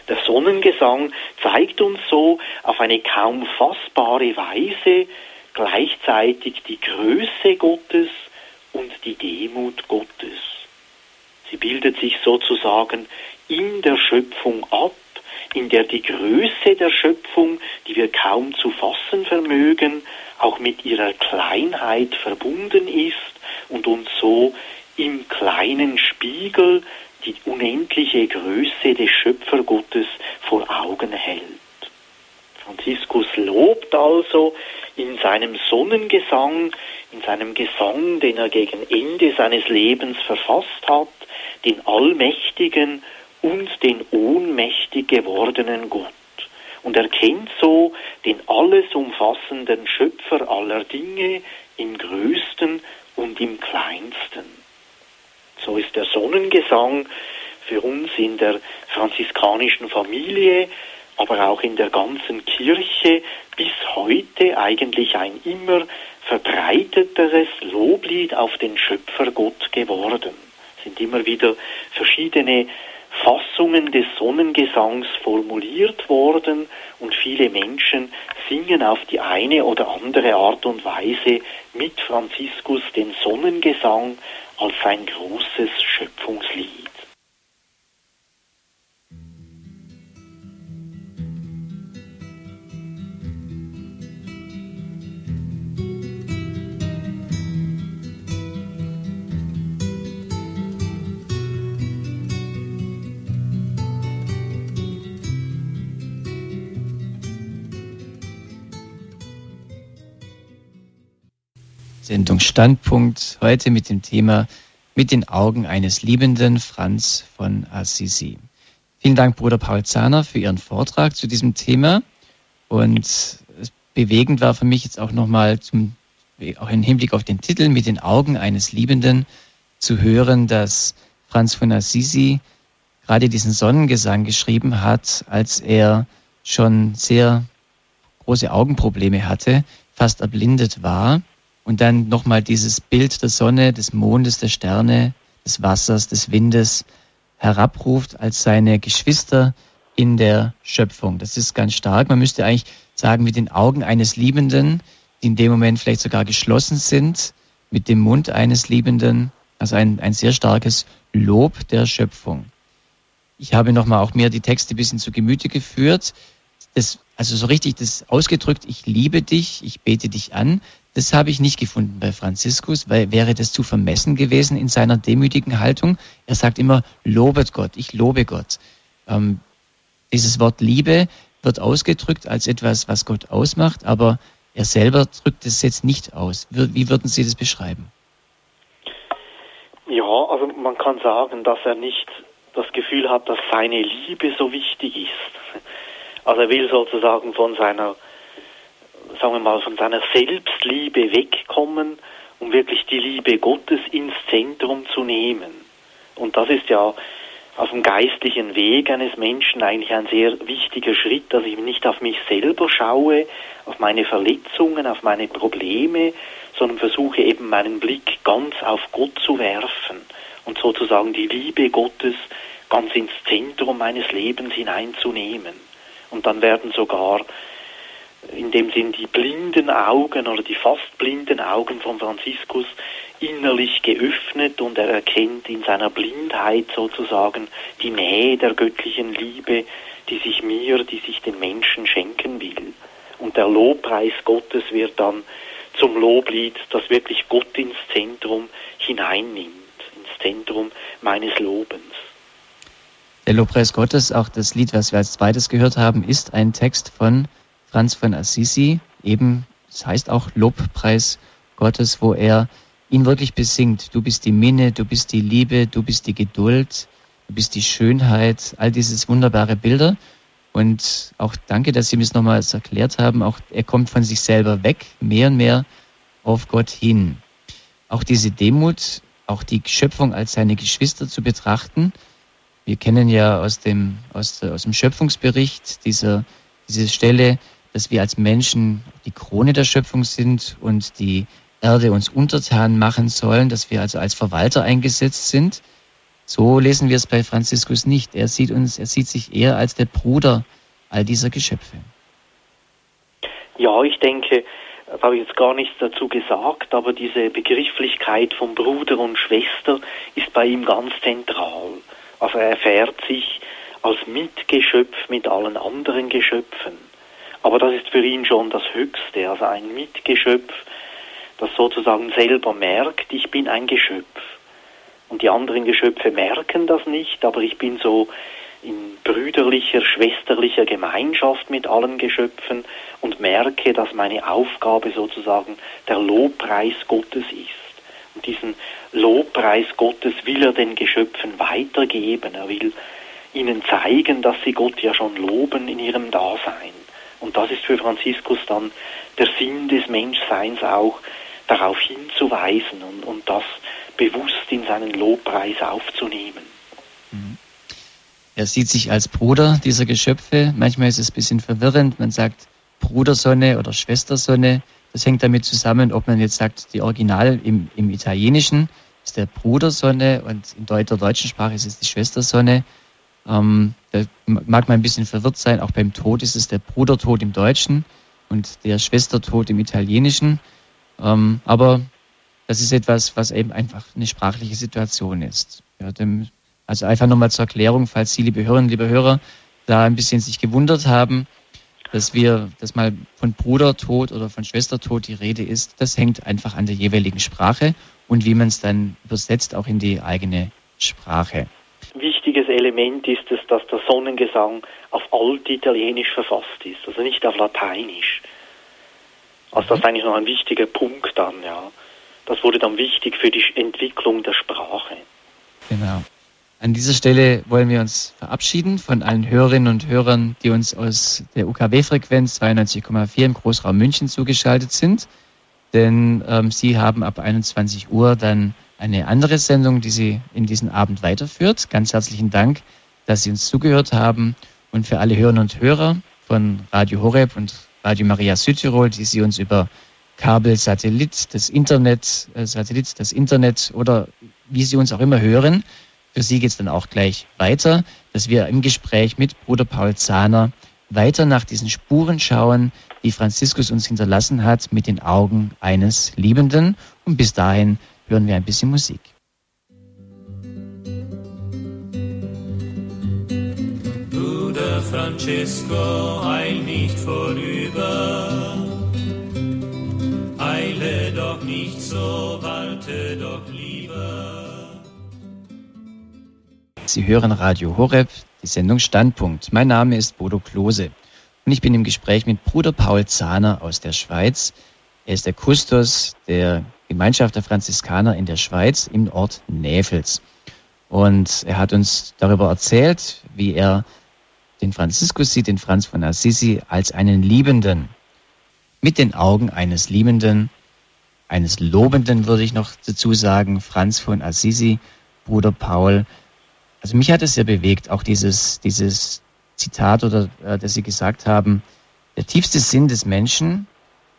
Der Sonnengesang zeigt uns so auf eine kaum fassbare Weise gleichzeitig die Größe Gottes und die Demut Gottes. Sie bildet sich sozusagen in der Schöpfung ab, in der die Größe der Schöpfung, die wir kaum zu fassen vermögen, auch mit ihrer Kleinheit verbunden ist und uns so im kleinen Spiegel die unendliche Größe des Schöpfergottes vor Augen hält. Franziskus lobt also in seinem Sonnengesang, in seinem Gesang, den er gegen Ende seines Lebens verfasst hat, den allmächtigen und den ohnmächtig gewordenen Gott und erkennt so den alles umfassenden Schöpfer aller Dinge im größten und im kleinsten. So ist der Sonnengesang für uns in der franziskanischen Familie, aber auch in der ganzen Kirche bis heute eigentlich ein immer verbreiteteres Loblied auf den Schöpfergott geworden. Es sind immer wieder verschiedene Fassungen des Sonnengesangs formuliert worden und viele Menschen singen auf die eine oder andere Art und Weise mit Franziskus den Sonnengesang als ein großes Schöpfungslied. Sendung Standpunkt heute mit dem Thema Mit den Augen eines Liebenden Franz von Assisi. Vielen Dank, Bruder Paul Zahner, für Ihren Vortrag zu diesem Thema. Und bewegend war für mich jetzt auch nochmal zum, auch im Hinblick auf den Titel Mit den Augen eines Liebenden zu hören, dass Franz von Assisi gerade diesen Sonnengesang geschrieben hat, als er schon sehr große Augenprobleme hatte, fast erblindet war und dann nochmal dieses Bild der Sonne, des Mondes, der Sterne, des Wassers, des Windes herabruft als seine Geschwister in der Schöpfung. Das ist ganz stark. Man müsste eigentlich sagen, mit den Augen eines Liebenden, die in dem Moment vielleicht sogar geschlossen sind, mit dem Mund eines Liebenden. Also ein, ein sehr starkes Lob der Schöpfung. Ich habe nochmal auch mir die Texte ein bisschen zu Gemüte geführt. Das, also so richtig das ausgedrückt, ich liebe dich, ich bete dich an, das habe ich nicht gefunden bei Franziskus, weil wäre das zu vermessen gewesen in seiner demütigen Haltung. Er sagt immer, lobet Gott, ich lobe Gott. Ähm, dieses Wort Liebe wird ausgedrückt als etwas, was Gott ausmacht, aber er selber drückt es jetzt nicht aus. Wie würden Sie das beschreiben? Ja, also man kann sagen, dass er nicht das Gefühl hat, dass seine Liebe so wichtig ist. Also er will sozusagen von seiner, sagen wir mal, von seiner Selbstliebe wegkommen, um wirklich die Liebe Gottes ins Zentrum zu nehmen. Und das ist ja auf dem geistlichen Weg eines Menschen eigentlich ein sehr wichtiger Schritt, dass ich nicht auf mich selber schaue, auf meine Verletzungen, auf meine Probleme, sondern versuche eben meinen Blick ganz auf Gott zu werfen und sozusagen die Liebe Gottes ganz ins Zentrum meines Lebens hineinzunehmen. Und dann werden sogar in dem Sinn die blinden Augen oder die fast blinden Augen von Franziskus innerlich geöffnet und er erkennt in seiner Blindheit sozusagen die Nähe der göttlichen Liebe, die sich mir, die sich den Menschen schenken will. Und der Lobpreis Gottes wird dann zum Loblied, das wirklich Gott ins Zentrum hineinnimmt, ins Zentrum meines Lobens. Der Lobpreis Gottes, auch das Lied, was wir als zweites gehört haben, ist ein Text von Franz von Assisi, eben, das heißt auch Lobpreis Gottes, wo er ihn wirklich besingt. Du bist die Minne, du bist die Liebe, du bist die Geduld, du bist die Schönheit, all dieses wunderbare Bilder. Und auch danke, dass Sie mir es nochmals erklärt haben. Auch er kommt von sich selber weg, mehr und mehr auf Gott hin. Auch diese Demut, auch die Schöpfung als seine Geschwister zu betrachten. Wir kennen ja aus dem, aus, aus dem Schöpfungsbericht diese, diese Stelle, dass wir als Menschen die Krone der Schöpfung sind und die Erde uns untertan machen sollen, dass wir also als Verwalter eingesetzt sind. So lesen wir es bei Franziskus nicht. Er sieht uns, er sieht sich eher als der Bruder all dieser Geschöpfe. Ja, ich denke, da habe ich jetzt gar nichts dazu gesagt, aber diese Begrifflichkeit von Bruder und Schwester ist bei ihm ganz zentral. Also er erfährt sich als Mitgeschöpf mit allen anderen Geschöpfen. Aber das ist für ihn schon das Höchste, also ein Mitgeschöpf, das sozusagen selber merkt, ich bin ein Geschöpf. Und die anderen Geschöpfe merken das nicht, aber ich bin so in brüderlicher, schwesterlicher Gemeinschaft mit allen Geschöpfen und merke, dass meine Aufgabe sozusagen der Lobpreis Gottes ist. Und diesen Lobpreis Gottes will er den Geschöpfen weitergeben. Er will ihnen zeigen, dass sie Gott ja schon loben in ihrem Dasein. Und das ist für Franziskus dann der Sinn des Menschseins auch, darauf hinzuweisen und, und das bewusst in seinen Lobpreis aufzunehmen. Mhm. Er sieht sich als Bruder dieser Geschöpfe. Manchmal ist es ein bisschen verwirrend. Man sagt Brudersonne oder Schwestersonne. Das hängt damit zusammen, ob man jetzt sagt, die Original im, im Italienischen ist der Brudersonne und in der deutschen Sprache ist es die Schwestersonne. Ähm, da mag man ein bisschen verwirrt sein. Auch beim Tod ist es der Brudertod im Deutschen und der Schwestertod im Italienischen. Ähm, aber das ist etwas, was eben einfach eine sprachliche Situation ist. Ja, dem, also einfach nochmal zur Erklärung, falls Sie, liebe Hörerinnen, liebe Hörer, da ein bisschen sich gewundert haben, dass wir, dass mal von Brudertod oder von Schwestertod die Rede ist, das hängt einfach an der jeweiligen Sprache und wie man es dann übersetzt, auch in die eigene Sprache. Wichtiges Element ist es, dass der Sonnengesang auf Altitalienisch verfasst ist, also nicht auf Lateinisch. Also das ist eigentlich noch ein wichtiger Punkt dann, ja. Das wurde dann wichtig für die Entwicklung der Sprache. Genau. An dieser Stelle wollen wir uns verabschieden von allen Hörerinnen und Hörern, die uns aus der UKW-Frequenz 92,4 im Großraum München zugeschaltet sind. Denn ähm, Sie haben ab 21 Uhr dann eine andere Sendung, die Sie in diesen Abend weiterführt. Ganz herzlichen Dank, dass Sie uns zugehört haben. Und für alle Hörerinnen und Hörer von Radio Horeb und Radio Maria Südtirol, die Sie uns über Kabel, Satellit, das Internet, äh, Satellit, das Internet oder wie Sie uns auch immer hören, für Sie geht es dann auch gleich weiter, dass wir im Gespräch mit Bruder Paul Zahner weiter nach diesen Spuren schauen, die Franziskus uns hinterlassen hat, mit den Augen eines Liebenden. Und bis dahin hören wir ein bisschen Musik. Bruder Francesco, eil nicht vorüber, eile doch nicht so, warte doch lieber. Sie hören Radio Horeb, die Sendung Standpunkt. Mein Name ist Bodo Klose und ich bin im Gespräch mit Bruder Paul Zahner aus der Schweiz. Er ist der Kustos der Gemeinschaft der Franziskaner in der Schweiz im Ort Näfels. Und er hat uns darüber erzählt, wie er den Franziskus sieht, den Franz von Assisi, als einen Liebenden. Mit den Augen eines Liebenden, eines Lobenden würde ich noch dazu sagen, Franz von Assisi, Bruder Paul, also mich hat es sehr bewegt, auch dieses, dieses Zitat oder äh, das Sie gesagt haben, der tiefste Sinn des Menschen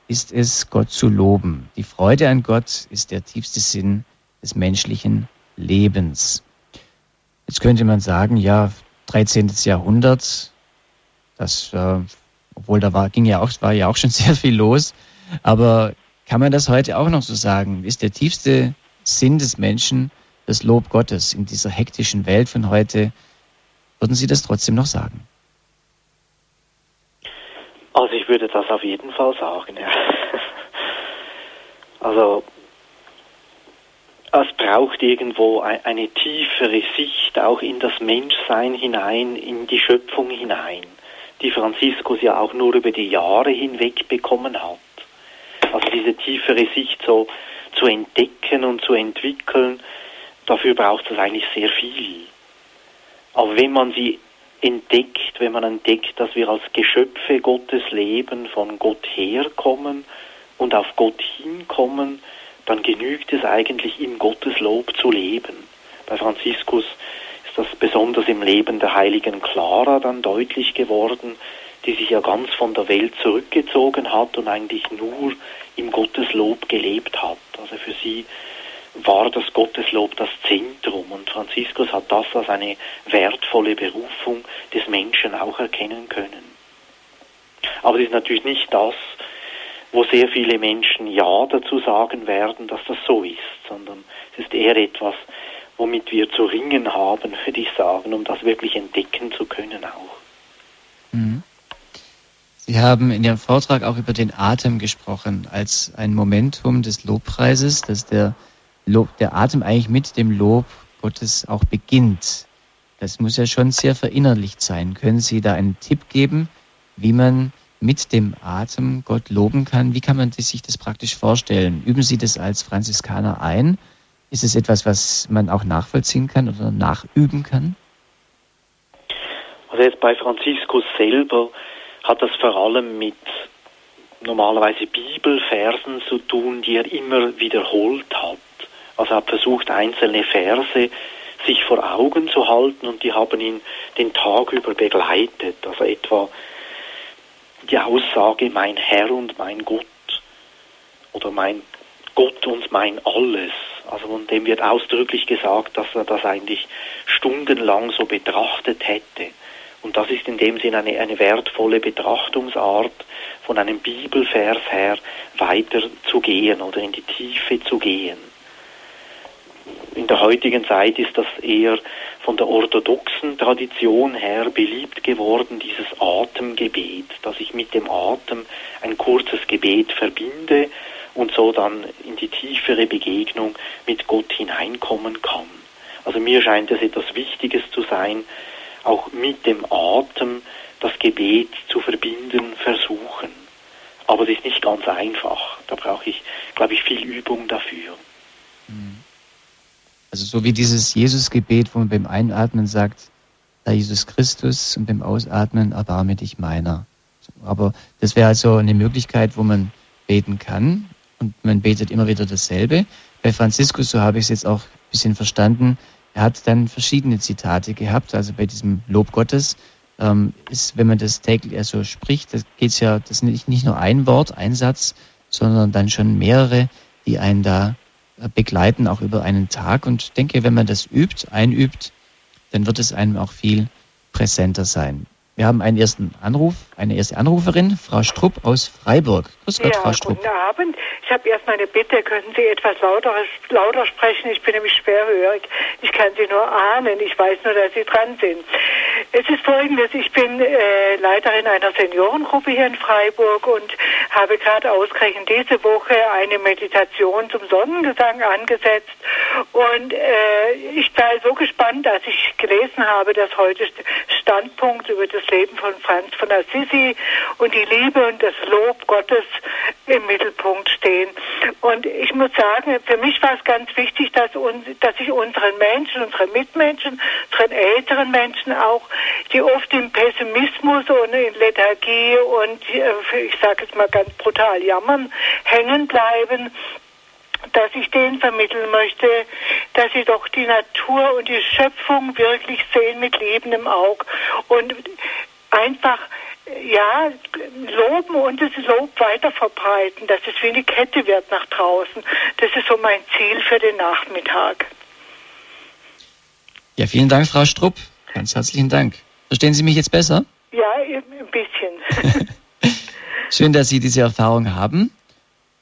ist es, Gott zu loben. Die Freude an Gott ist der tiefste Sinn des menschlichen Lebens. Jetzt könnte man sagen, ja, 13. Jahrhundert, das, äh, obwohl da war, ging ja auch, war ja auch schon sehr viel los, aber kann man das heute auch noch so sagen? Ist der tiefste Sinn des Menschen das Lob Gottes in dieser hektischen Welt von heute. Würden Sie das trotzdem noch sagen? Also ich würde das auf jeden Fall sagen, ja. Also es braucht irgendwo eine tiefere Sicht auch in das Menschsein hinein, in die Schöpfung hinein, die Franziskus ja auch nur über die Jahre hinweg bekommen hat. Also diese tiefere Sicht so zu entdecken und zu entwickeln, dafür braucht es eigentlich sehr viel. Aber wenn man sie entdeckt, wenn man entdeckt, dass wir als Geschöpfe Gottes leben, von Gott herkommen und auf Gott hinkommen, dann genügt es eigentlich im Gotteslob zu leben. Bei Franziskus ist das besonders im Leben der heiligen Clara dann deutlich geworden, die sich ja ganz von der Welt zurückgezogen hat und eigentlich nur im Gotteslob gelebt hat. Also für sie war das Gotteslob das Zentrum und Franziskus hat das als eine wertvolle Berufung des Menschen auch erkennen können. Aber es ist natürlich nicht das, wo sehr viele Menschen Ja dazu sagen werden, dass das so ist, sondern es ist eher etwas, womit wir zu ringen haben, würde ich sagen, um das wirklich entdecken zu können auch. Mhm. Sie haben in Ihrem Vortrag auch über den Atem gesprochen, als ein Momentum des Lobpreises, dass der Lob, der Atem eigentlich mit dem Lob Gottes auch beginnt. Das muss ja schon sehr verinnerlicht sein. Können Sie da einen Tipp geben, wie man mit dem Atem Gott loben kann? Wie kann man sich das praktisch vorstellen? Üben Sie das als Franziskaner ein? Ist es etwas, was man auch nachvollziehen kann oder nachüben kann? Also jetzt bei Franziskus selber hat das vor allem mit normalerweise Bibelversen zu tun, die er immer wiederholt hat. Also er hat versucht, einzelne Verse sich vor Augen zu halten und die haben ihn den Tag über begleitet. Also etwa die Aussage, mein Herr und mein Gott oder mein Gott und mein Alles. Also von dem wird ausdrücklich gesagt, dass er das eigentlich stundenlang so betrachtet hätte. Und das ist in dem Sinn eine, eine wertvolle Betrachtungsart, von einem Bibelvers her weiter zu gehen oder in die Tiefe zu gehen in der heutigen Zeit ist das eher von der orthodoxen Tradition her beliebt geworden, dieses Atemgebet, dass ich mit dem Atem ein kurzes Gebet verbinde und so dann in die tiefere Begegnung mit Gott hineinkommen kann. Also mir scheint es etwas Wichtiges zu sein, auch mit dem Atem das Gebet zu verbinden, versuchen. Aber es ist nicht ganz einfach. Da brauche ich, glaube ich, viel Übung dafür. Mhm. Also so wie dieses Jesusgebet, wo man beim Einatmen sagt, Herr Jesus Christus und beim Ausatmen erbarme dich meiner. Aber das wäre also eine Möglichkeit, wo man beten kann und man betet immer wieder dasselbe. Bei Franziskus, so habe ich es jetzt auch ein bisschen verstanden, er hat dann verschiedene Zitate gehabt, also bei diesem Lob Gottes ähm, ist, wenn man das täglich also spricht, da geht es ja, das ist nicht, nicht nur ein Wort, ein Satz, sondern dann schon mehrere, die einen da begleiten, auch über einen Tag. Und denke, wenn man das übt, einübt, dann wird es einem auch viel präsenter sein. Wir haben einen ersten Anruf, eine erste Anruferin, Frau Strupp aus Freiburg. Grüß Gott, ja, Frau Strupp. Guten Abend. Ich habe erst mal eine Bitte, könnten Sie etwas lauter, lauter sprechen? Ich bin nämlich schwerhörig. Ich kann Sie nur ahnen. Ich weiß nur, dass Sie dran sind. Es ist folgendes, ich bin äh, Leiterin einer Seniorengruppe hier in Freiburg und habe gerade ausgerechnet diese Woche eine Meditation zum Sonnengesang angesetzt. Und äh, ich sei so gespannt, dass ich gelesen habe, dass heute Standpunkt über das Leben von Franz von Assisi und die Liebe und das Lob Gottes im Mittelpunkt stehen. Und ich muss sagen, für mich war es ganz wichtig, dass, uns, dass ich unseren Menschen, unseren Mitmenschen, unseren älteren Menschen auch, die oft im Pessimismus und in Lethargie und äh, ich sage es mal ganz brutal jammern, hängen bleiben, dass ich denen vermitteln möchte, dass sie doch die Natur und die Schöpfung wirklich sehen mit lebendem Auge und einfach ja, loben und das Lob weiter verbreiten, dass es wie eine Kette wird nach draußen. Das ist so mein Ziel für den Nachmittag. Ja, vielen Dank, Frau Strupp. Ganz herzlichen Dank. Verstehen Sie mich jetzt besser? Ja, ein bisschen. Schön, dass Sie diese Erfahrung haben.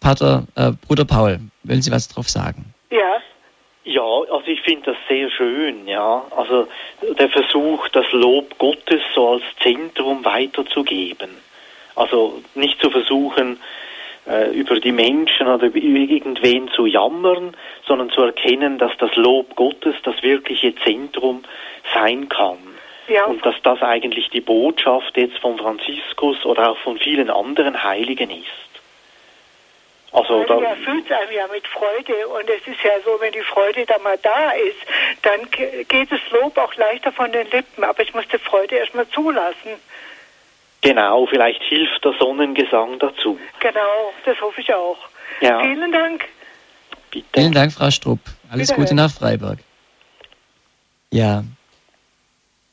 Pater, äh, Bruder Paul, wollen Sie was drauf sagen? Ja. Ja, also ich finde das sehr schön, ja. Also der Versuch, das Lob Gottes so als Zentrum weiterzugeben. Also nicht zu versuchen, äh, über die Menschen oder über irgendwen zu jammern, sondern zu erkennen, dass das Lob Gottes das wirkliche Zentrum sein kann. Ja. Und dass das eigentlich die Botschaft jetzt von Franziskus oder auch von vielen anderen Heiligen ist. Also da, erfüllt es einem ja mit Freude und es ist ja so, wenn die Freude da mal da ist, dann geht das Lob auch leichter von den Lippen, aber ich muss die Freude erstmal zulassen. Genau, vielleicht hilft der Sonnengesang dazu. Genau, das hoffe ich auch. Ja. Vielen Dank. Bitte. Vielen Dank, Frau Strupp. Alles Gute nach Freiburg. Ja,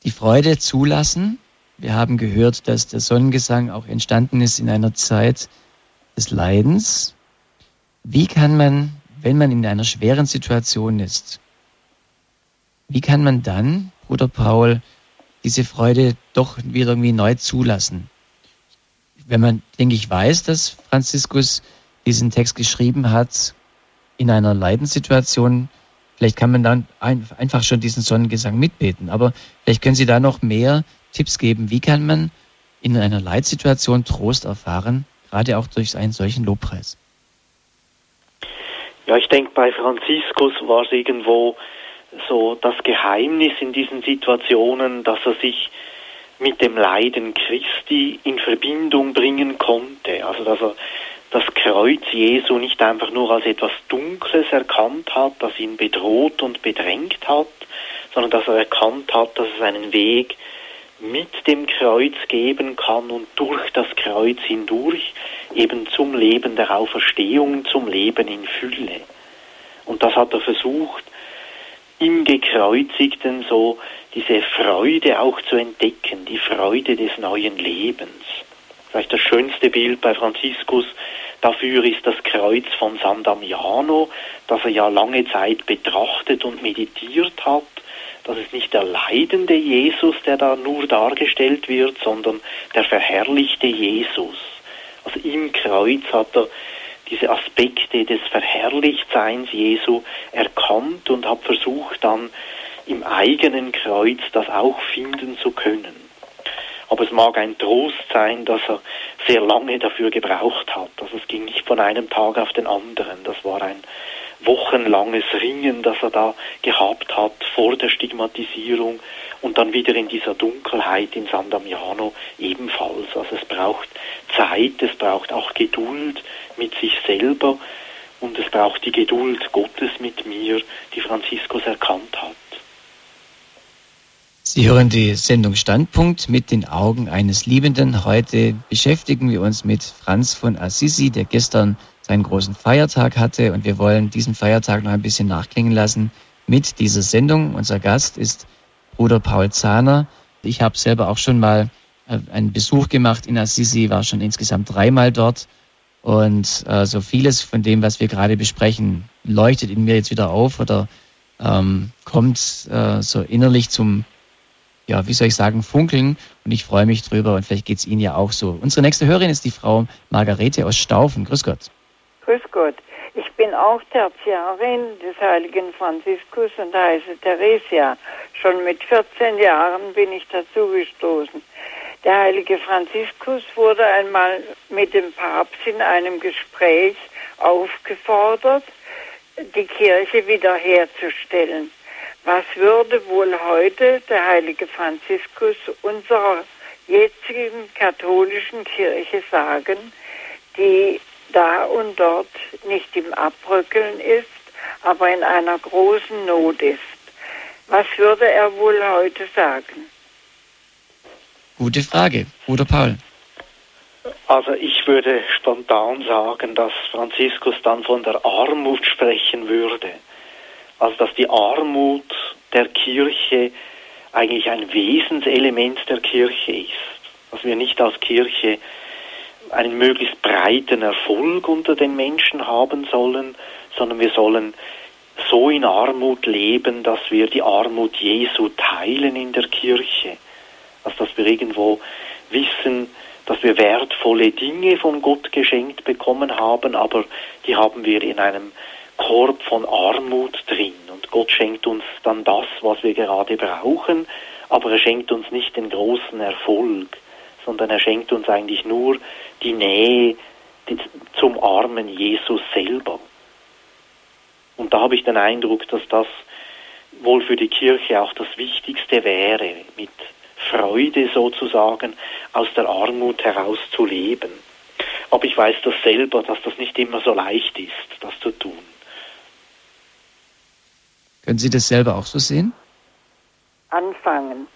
die Freude zulassen. Wir haben gehört, dass der Sonnengesang auch entstanden ist in einer Zeit des Leidens, wie kann man, wenn man in einer schweren Situation ist, wie kann man dann, Bruder Paul, diese Freude doch wieder irgendwie neu zulassen? Wenn man, denke ich, weiß, dass Franziskus diesen Text geschrieben hat in einer Leidenssituation, vielleicht kann man dann einfach schon diesen Sonnengesang mitbeten. Aber vielleicht können Sie da noch mehr Tipps geben. Wie kann man in einer Leitsituation Trost erfahren, gerade auch durch einen solchen Lobpreis? Ja, ich denke, bei Franziskus war es irgendwo so das Geheimnis in diesen Situationen, dass er sich mit dem Leiden Christi in Verbindung bringen konnte. Also, dass er das Kreuz Jesu nicht einfach nur als etwas Dunkles erkannt hat, das ihn bedroht und bedrängt hat, sondern dass er erkannt hat, dass es einen Weg mit dem Kreuz geben kann und durch das Kreuz hindurch eben zum Leben der Auferstehung, zum Leben in Fülle. Und das hat er versucht, im Gekreuzigten so diese Freude auch zu entdecken, die Freude des neuen Lebens. Vielleicht das schönste Bild bei Franziskus dafür ist das Kreuz von San Damiano, das er ja lange Zeit betrachtet und meditiert hat dass es nicht der leidende Jesus, der da nur dargestellt wird, sondern der verherrlichte Jesus. Also im Kreuz hat er diese Aspekte des Verherrlichtseins Jesu erkannt und hat versucht dann im eigenen Kreuz das auch finden zu können. Aber es mag ein Trost sein, dass er sehr lange dafür gebraucht hat. Also es ging nicht von einem Tag auf den anderen. Das war ein wochenlanges Ringen, das er da gehabt hat vor der Stigmatisierung und dann wieder in dieser Dunkelheit in San Damiano ebenfalls. Also es braucht Zeit, es braucht auch Geduld mit sich selber und es braucht die Geduld Gottes mit mir, die Franziskus erkannt hat. Sie hören die Sendung Standpunkt mit den Augen eines Liebenden. Heute beschäftigen wir uns mit Franz von Assisi, der gestern seinen großen Feiertag hatte und wir wollen diesen Feiertag noch ein bisschen nachklingen lassen mit dieser Sendung. Unser Gast ist Bruder Paul Zahner. Ich habe selber auch schon mal äh, einen Besuch gemacht in Assisi, war schon insgesamt dreimal dort und äh, so vieles von dem, was wir gerade besprechen, leuchtet in mir jetzt wieder auf oder ähm, kommt äh, so innerlich zum, ja, wie soll ich sagen, Funkeln und ich freue mich drüber und vielleicht geht es Ihnen ja auch so. Unsere nächste Hörerin ist die Frau Margarete aus Staufen. Grüß Gott. Grüß Gott. Bin auch Tertiarin des heiligen Franziskus und heiße Theresia. Schon mit 14 Jahren bin ich dazu gestoßen. Der heilige Franziskus wurde einmal mit dem Papst in einem Gespräch aufgefordert, die Kirche wiederherzustellen. Was würde wohl heute der heilige Franziskus unserer jetzigen katholischen Kirche sagen, die da und dort nicht im Abrückeln ist, aber in einer großen Not ist? Was würde er wohl heute sagen? Gute Frage, Bruder Paul. Also ich würde spontan sagen, dass Franziskus dann von der Armut sprechen würde. Also dass die Armut der Kirche eigentlich ein Wesenselement der Kirche ist. Dass wir nicht als Kirche einen möglichst breiten Erfolg unter den Menschen haben sollen, sondern wir sollen so in Armut leben, dass wir die Armut Jesu teilen in der Kirche. Also dass wir irgendwo wissen, dass wir wertvolle Dinge von Gott geschenkt bekommen haben, aber die haben wir in einem Korb von Armut drin. Und Gott schenkt uns dann das, was wir gerade brauchen, aber er schenkt uns nicht den großen Erfolg, sondern er schenkt uns eigentlich nur die Nähe zum armen Jesus selber. Und da habe ich den Eindruck, dass das wohl für die Kirche auch das Wichtigste wäre, mit Freude sozusagen aus der Armut heraus zu leben. Aber ich weiß das selber, dass das nicht immer so leicht ist, das zu tun. Können Sie das selber auch so sehen? Anfangen.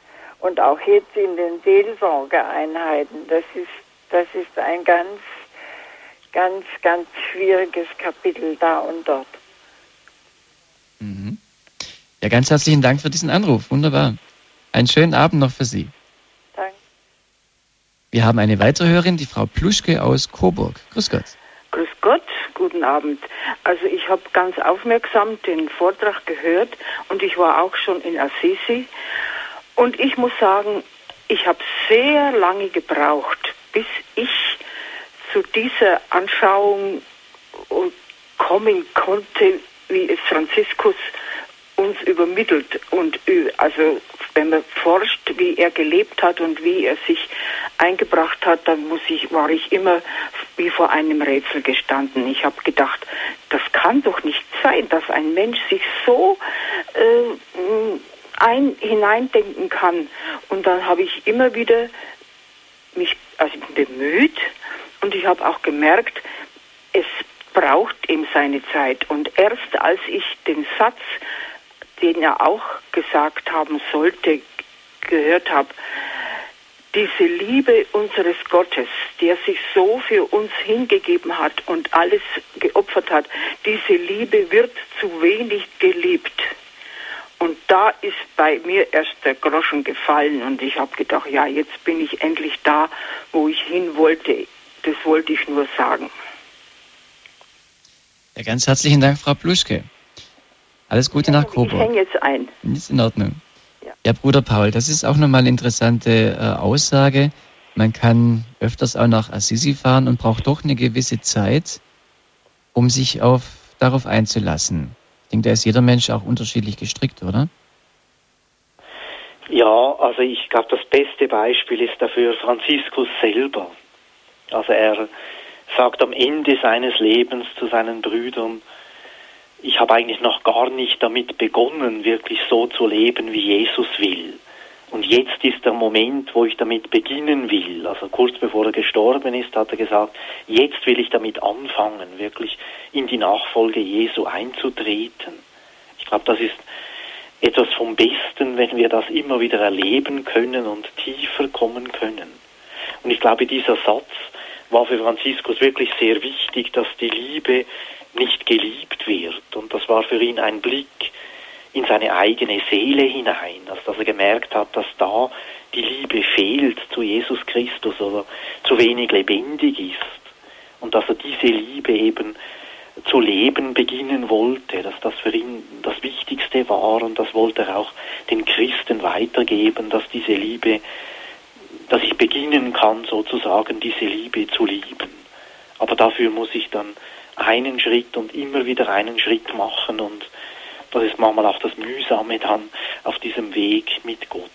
Und auch jetzt in den Seelsorgeeinheiten, das ist, das ist ein ganz, ganz, ganz schwieriges Kapitel da und dort. Mhm. Ja, ganz herzlichen Dank für diesen Anruf. Wunderbar. Einen schönen Abend noch für Sie. Danke. Wir haben eine weitere Hörerin, die Frau Pluschke aus Coburg. Grüß Gott. Grüß Gott, guten Abend. Also ich habe ganz aufmerksam den Vortrag gehört und ich war auch schon in Assisi. Und ich muss sagen, ich habe sehr lange gebraucht, bis ich zu dieser Anschauung kommen konnte, wie es Franziskus uns übermittelt und also wenn man forscht, wie er gelebt hat und wie er sich eingebracht hat, dann muss ich, war ich immer wie vor einem Rätsel gestanden. Ich habe gedacht, das kann doch nicht sein, dass ein Mensch sich so äh, ein, hineindenken kann. Und dann habe ich immer wieder mich also bemüht und ich habe auch gemerkt, es braucht ihm seine Zeit. Und erst als ich den Satz den er auch gesagt haben sollte, gehört habe, diese Liebe unseres Gottes, der sich so für uns hingegeben hat und alles geopfert hat, diese Liebe wird zu wenig geliebt. Und da ist bei mir erst der Groschen gefallen und ich habe gedacht, ja, jetzt bin ich endlich da, wo ich hin wollte. Das wollte ich nur sagen. Ja, ganz herzlichen Dank, Frau Pluschke. Alles Gute nach Coburg. Ich hänge jetzt ein. Ist in Ordnung. Ja. ja, Bruder Paul, das ist auch nochmal eine interessante äh, Aussage. Man kann öfters auch nach Assisi fahren und braucht doch eine gewisse Zeit, um sich auf, darauf einzulassen. Denke, da ist jeder Mensch auch unterschiedlich gestrickt, oder? Ja, also ich glaube, das beste Beispiel ist dafür Franziskus selber. Also er sagt am Ende seines Lebens zu seinen Brüdern, ich habe eigentlich noch gar nicht damit begonnen, wirklich so zu leben, wie Jesus will. Und jetzt ist der Moment, wo ich damit beginnen will. Also kurz bevor er gestorben ist, hat er gesagt, jetzt will ich damit anfangen, wirklich in die Nachfolge Jesu einzutreten. Ich glaube, das ist etwas vom Besten, wenn wir das immer wieder erleben können und tiefer kommen können. Und ich glaube, dieser Satz war für Franziskus wirklich sehr wichtig, dass die Liebe nicht geliebt wird. Und das war für ihn ein Blick in seine eigene Seele hinein, also dass er gemerkt hat, dass da die Liebe fehlt zu Jesus Christus oder zu wenig lebendig ist. Und dass er diese Liebe eben zu leben beginnen wollte, dass das für ihn das Wichtigste war und das wollte er auch den Christen weitergeben, dass diese Liebe, dass ich beginnen kann, sozusagen diese Liebe zu lieben. Aber dafür muss ich dann einen Schritt und immer wieder einen Schritt machen und das ist manchmal auch das Mühsame dann auf diesem Weg mit Gott.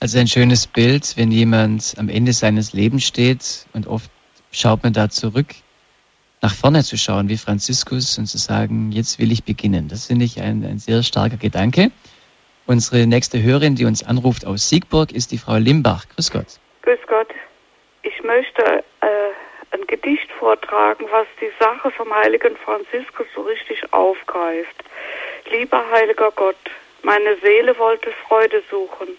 Also ein schönes Bild, wenn jemand am Ende seines Lebens steht und oft schaut man da zurück, nach vorne zu schauen wie Franziskus und zu sagen, jetzt will ich beginnen. Das finde ich ein, ein sehr starker Gedanke. Unsere nächste Hörerin, die uns anruft aus Siegburg, ist die Frau Limbach. Grüß Gott. Grüß Gott. Ich möchte Gedicht vortragen, was die Sache vom heiligen Franziskus so richtig aufgreift. Lieber heiliger Gott, meine Seele wollte Freude suchen,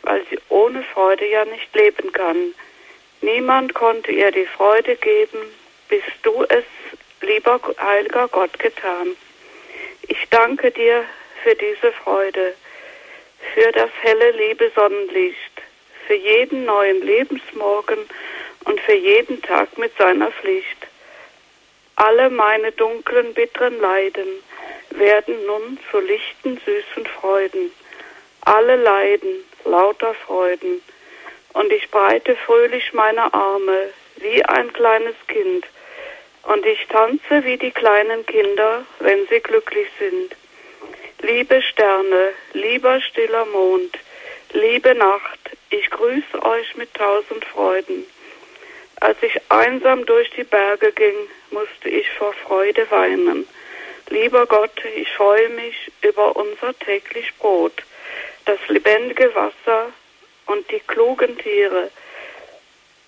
weil sie ohne Freude ja nicht leben kann. Niemand konnte ihr die Freude geben, bis du es, lieber heiliger Gott, getan. Ich danke dir für diese Freude, für das helle liebe Sonnenlicht, für jeden neuen Lebensmorgen und für jeden Tag mit seiner Pflicht. Alle meine dunklen, bitteren Leiden werden nun zu lichten, süßen Freuden. Alle Leiden, lauter Freuden. Und ich breite fröhlich meine Arme wie ein kleines Kind. Und ich tanze wie die kleinen Kinder, wenn sie glücklich sind. Liebe Sterne, lieber stiller Mond, liebe Nacht, ich grüße euch mit tausend Freuden. Als ich einsam durch die Berge ging, musste ich vor Freude weinen. Lieber Gott, ich freue mich über unser täglich Brot das lebendige Wasser und die klugen Tiere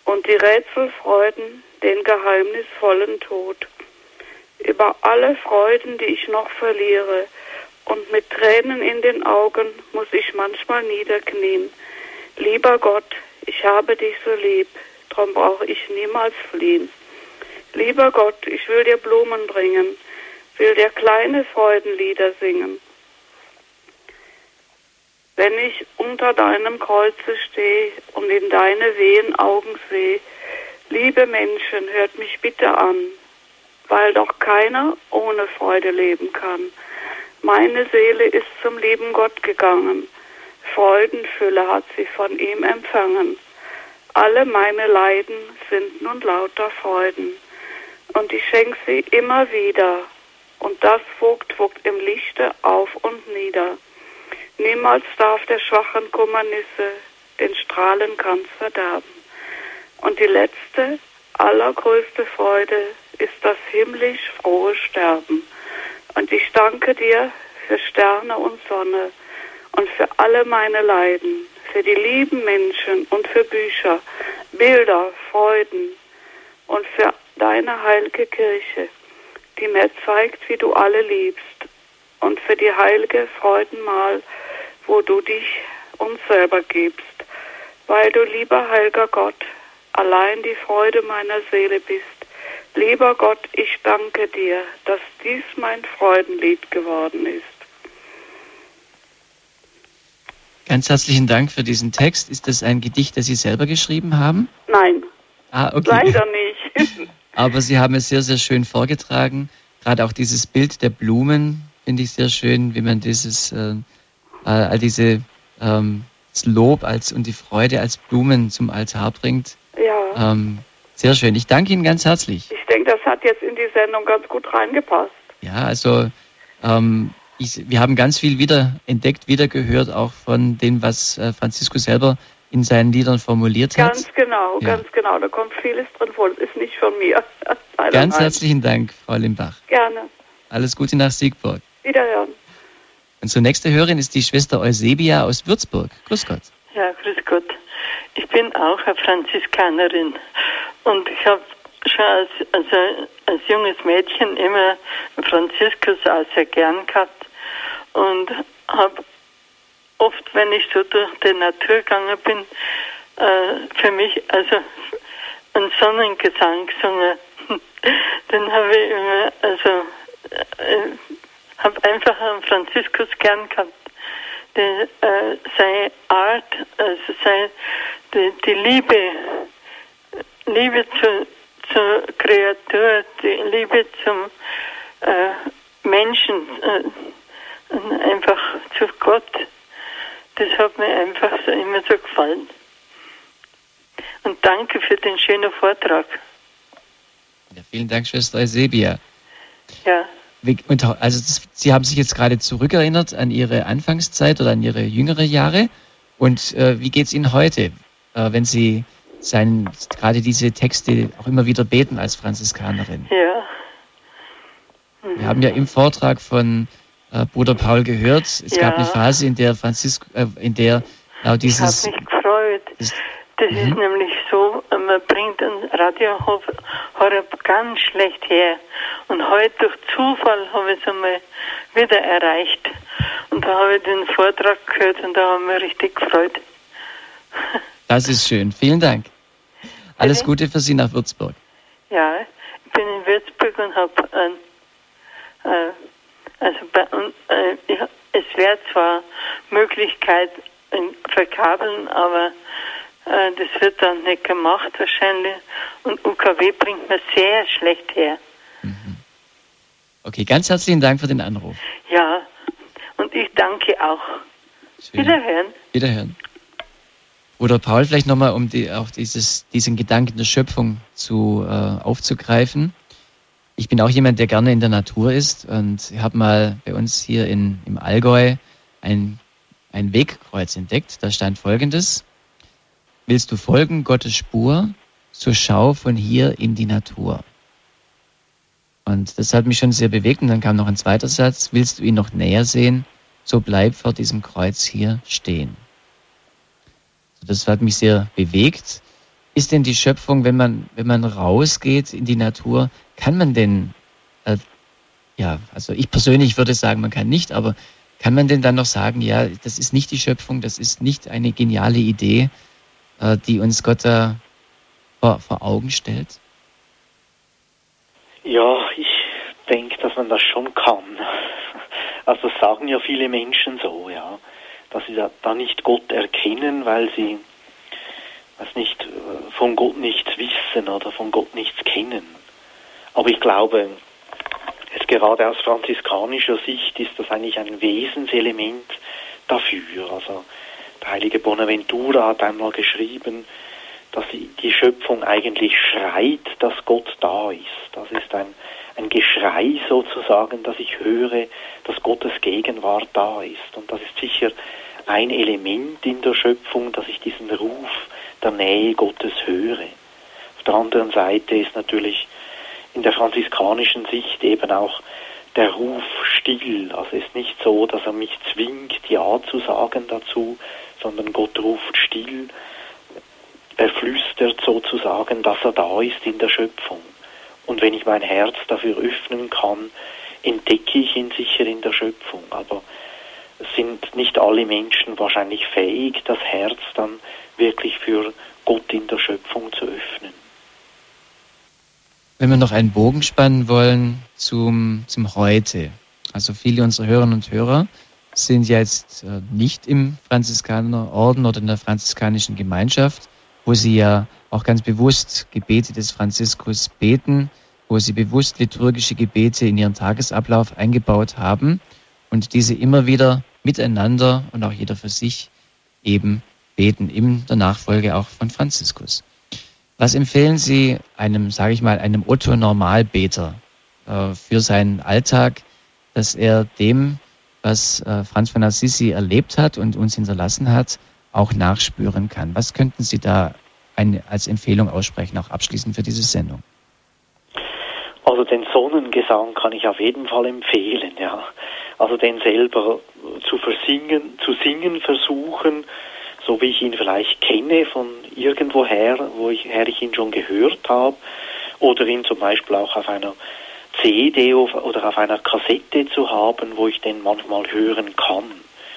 und die Rätselfreuden, den geheimnisvollen Tod. Über alle Freuden, die ich noch verliere, und mit Tränen in den Augen muss ich manchmal niederknien. Lieber Gott, ich habe dich so lieb, darum brauche ich niemals fliehen. Lieber Gott, ich will dir Blumen bringen, will dir kleine Freudenlieder singen wenn ich unter deinem Kreuze stehe und in deine wehen Augen sehe, liebe Menschen, hört mich bitte an, weil doch keiner ohne Freude leben kann. Meine Seele ist zum lieben Gott gegangen, Freudenfülle hat sie von ihm empfangen. Alle meine Leiden sind nun lauter Freuden, und ich schenk sie immer wieder, und das wogt, wogt im Lichte auf und nieder. Niemals darf der schwachen Kummernisse den Strahlenkranz verderben. Und die letzte, allergrößte Freude ist das himmlisch frohe Sterben. Und ich danke dir für Sterne und Sonne und für alle meine Leiden, für die lieben Menschen und für Bücher, Bilder, Freuden und für deine heilige Kirche, die mir zeigt, wie du alle liebst und für die heilige Freudenmahl, wo du dich uns selber gibst, weil du, lieber heiliger Gott, allein die Freude meiner Seele bist. Lieber Gott, ich danke dir, dass dies mein Freudenlied geworden ist. Ganz herzlichen Dank für diesen Text. Ist das ein Gedicht, das Sie selber geschrieben haben? Nein. Ah, okay. Leider nicht. Aber Sie haben es sehr, sehr schön vorgetragen. Gerade auch dieses Bild der Blumen finde ich sehr schön, wie man dieses äh, all diese ähm, Lob als und die Freude als Blumen zum Altar bringt. Ja. Ähm, sehr schön. Ich danke Ihnen ganz herzlich. Ich denke, das hat jetzt in die Sendung ganz gut reingepasst. Ja, also ähm, ich, wir haben ganz viel wieder entdeckt, wieder gehört, auch von dem, was äh, Francisco selber in seinen Liedern formuliert hat. Ganz genau, ja. ganz genau. Da kommt vieles drin vor. Das ist nicht von mir. ganz nein. herzlichen Dank, Frau Limbach. Gerne. Alles Gute nach Siegburg. Wiederhören. Unsere nächste Hörerin ist die Schwester Eusebia aus Würzburg. Grüß Gott. Ja, grüß Gott. Ich bin auch eine Franziskanerin und ich habe schon als, also als junges Mädchen immer Franziskus auch sehr gern gehabt und habe oft, wenn ich so durch die Natur gegangen bin, äh, für mich also einen Sonnengesang gesungen. Den habe ich immer, also äh, habe einfach einen Franziskus gern gehabt. Die, äh, seine Art, also seine, die, die Liebe, Liebe zu, zur Kreatur, die Liebe zum äh, Menschen, äh, einfach zu Gott. Das hat mir einfach so immer so gefallen. Und danke für den schönen Vortrag. Ja, vielen Dank, Schwester Eusebia. Ja. Und also das, Sie haben sich jetzt gerade zurückerinnert an Ihre Anfangszeit oder an Ihre jüngere Jahre. Und äh, wie geht es Ihnen heute, äh, wenn Sie sein, gerade diese Texte auch immer wieder beten als Franziskanerin? Ja. Mhm. Wir haben ja im Vortrag von äh, Bruder Paul gehört, es Ja. gab eine Phase, in der Franzisk, äh, in der genau dieses Ich habe mich gefreut. das, Das ist Mhm. nämlich so, man bringt ein Radiohoreb ganz schlecht her. Und heute durch Zufall habe ich es einmal wieder erreicht. Und da habe ich den Vortrag gehört und da habe ich mich richtig gefreut. das ist schön. Vielen Dank. Alles Bitte? Gute für Sie nach Würzburg. Ja, ich bin in Würzburg und habe ein, äh, also bei, und, äh, ich, es wäre zwar Möglichkeit verkabeln, aber äh, das wird dann nicht gemacht wahrscheinlich. Und UKW bringt mir sehr schlecht her. Okay, ganz herzlichen Dank für den Anruf. Ja, und ich danke auch. Schön. Wiederhören. Wiederhören. Bruder Paul, vielleicht nochmal, um die, auch dieses, diesen Gedanken der Schöpfung zu, äh, aufzugreifen. Ich bin auch jemand, der gerne in der Natur ist und habe mal bei uns hier in, im Allgäu ein, ein Wegkreuz entdeckt. Da stand folgendes. Willst du folgen Gottes Spur, so schau von hier in die Natur. Und das hat mich schon sehr bewegt. Und dann kam noch ein zweiter Satz. Willst du ihn noch näher sehen, so bleib vor diesem Kreuz hier stehen. Das hat mich sehr bewegt. Ist denn die Schöpfung, wenn man, wenn man rausgeht in die Natur, kann man denn, äh, ja, also ich persönlich würde sagen, man kann nicht, aber kann man denn dann noch sagen, ja, das ist nicht die Schöpfung, das ist nicht eine geniale Idee, äh, die uns Gott da vor, vor Augen stellt? Ja, ich denke, dass man das schon kann. Also das sagen ja viele Menschen so, ja, dass sie da, nicht Gott erkennen, weil sie weiß nicht, äh, von Gott nichts wissen oder von Gott nichts kennen. Aber ich glaube, jetzt gerade aus franziskanischer Sicht ist das eigentlich ein Wesenselement dafür. Also der heilige Bonaventura hat einmal geschrieben, dass die Schöpfung eigentlich schreit, dass Gott da ist. Das ist ein, ein Geschrei sozusagen, dass ich höre, dass Gottes Gegenwart da ist. Und das ist sicher ein Element in der Schöpfung, dass ich diesen Ruf der Nähe Gottes höre. Auf der anderen Seite ist natürlich in der franziskanischen Sicht eben auch der Ruf still. Also es ist nicht so, dass er mich zwingt, Ja zu sagen dazu, sondern Gott ruft still. Er flüstert sozusagen, dass er da ist in der Schöpfung. Und wenn ich mein Herz dafür öffnen kann, entdecke ich ihn sicher in der Schöpfung. Aber sind nicht alle Menschen wahrscheinlich fähig, das Herz dann wirklich für Gott in der Schöpfung zu öffnen. Wenn wir noch einen Bogen spannen wollen zum, zum Heute. Also viele unserer Hörerinnen und Hörer sind jetzt äh, nicht im Franziskanerorden oder in der franziskanischen Gemeinschaft, wo sie ja auch ganz bewusst Gebete des Franziskus beten, wo sie bewusst liturgische Gebete in ihren Tagesablauf eingebaut haben und diese immer wieder miteinander und auch jeder für sich eben beten, in der Nachfolge auch von Franziskus. Was empfehlen Sie einem, sage ich mal, einem Otto-Normalbeter äh, für seinen Alltag, dass er dem, was äh, Franz von Assisi erlebt hat und uns hinterlassen hat, auch nachspüren kann? Was könnten Sie da eine, als Empfehlung aussprechen, auch abschließend für diese Sendung? Also den Sonnengesang kann ich auf jeden Fall empfehlen, ja. Also den selber zu versingen, zu singen versuchen, so wie ich ihn vielleicht kenne von irgendwoher, wo ich, her ich ihn schon gehört habe, oder ihn zum Beispiel auch auf einer CD oder auf einer Kassette zu haben, wo ich den manchmal hören kann.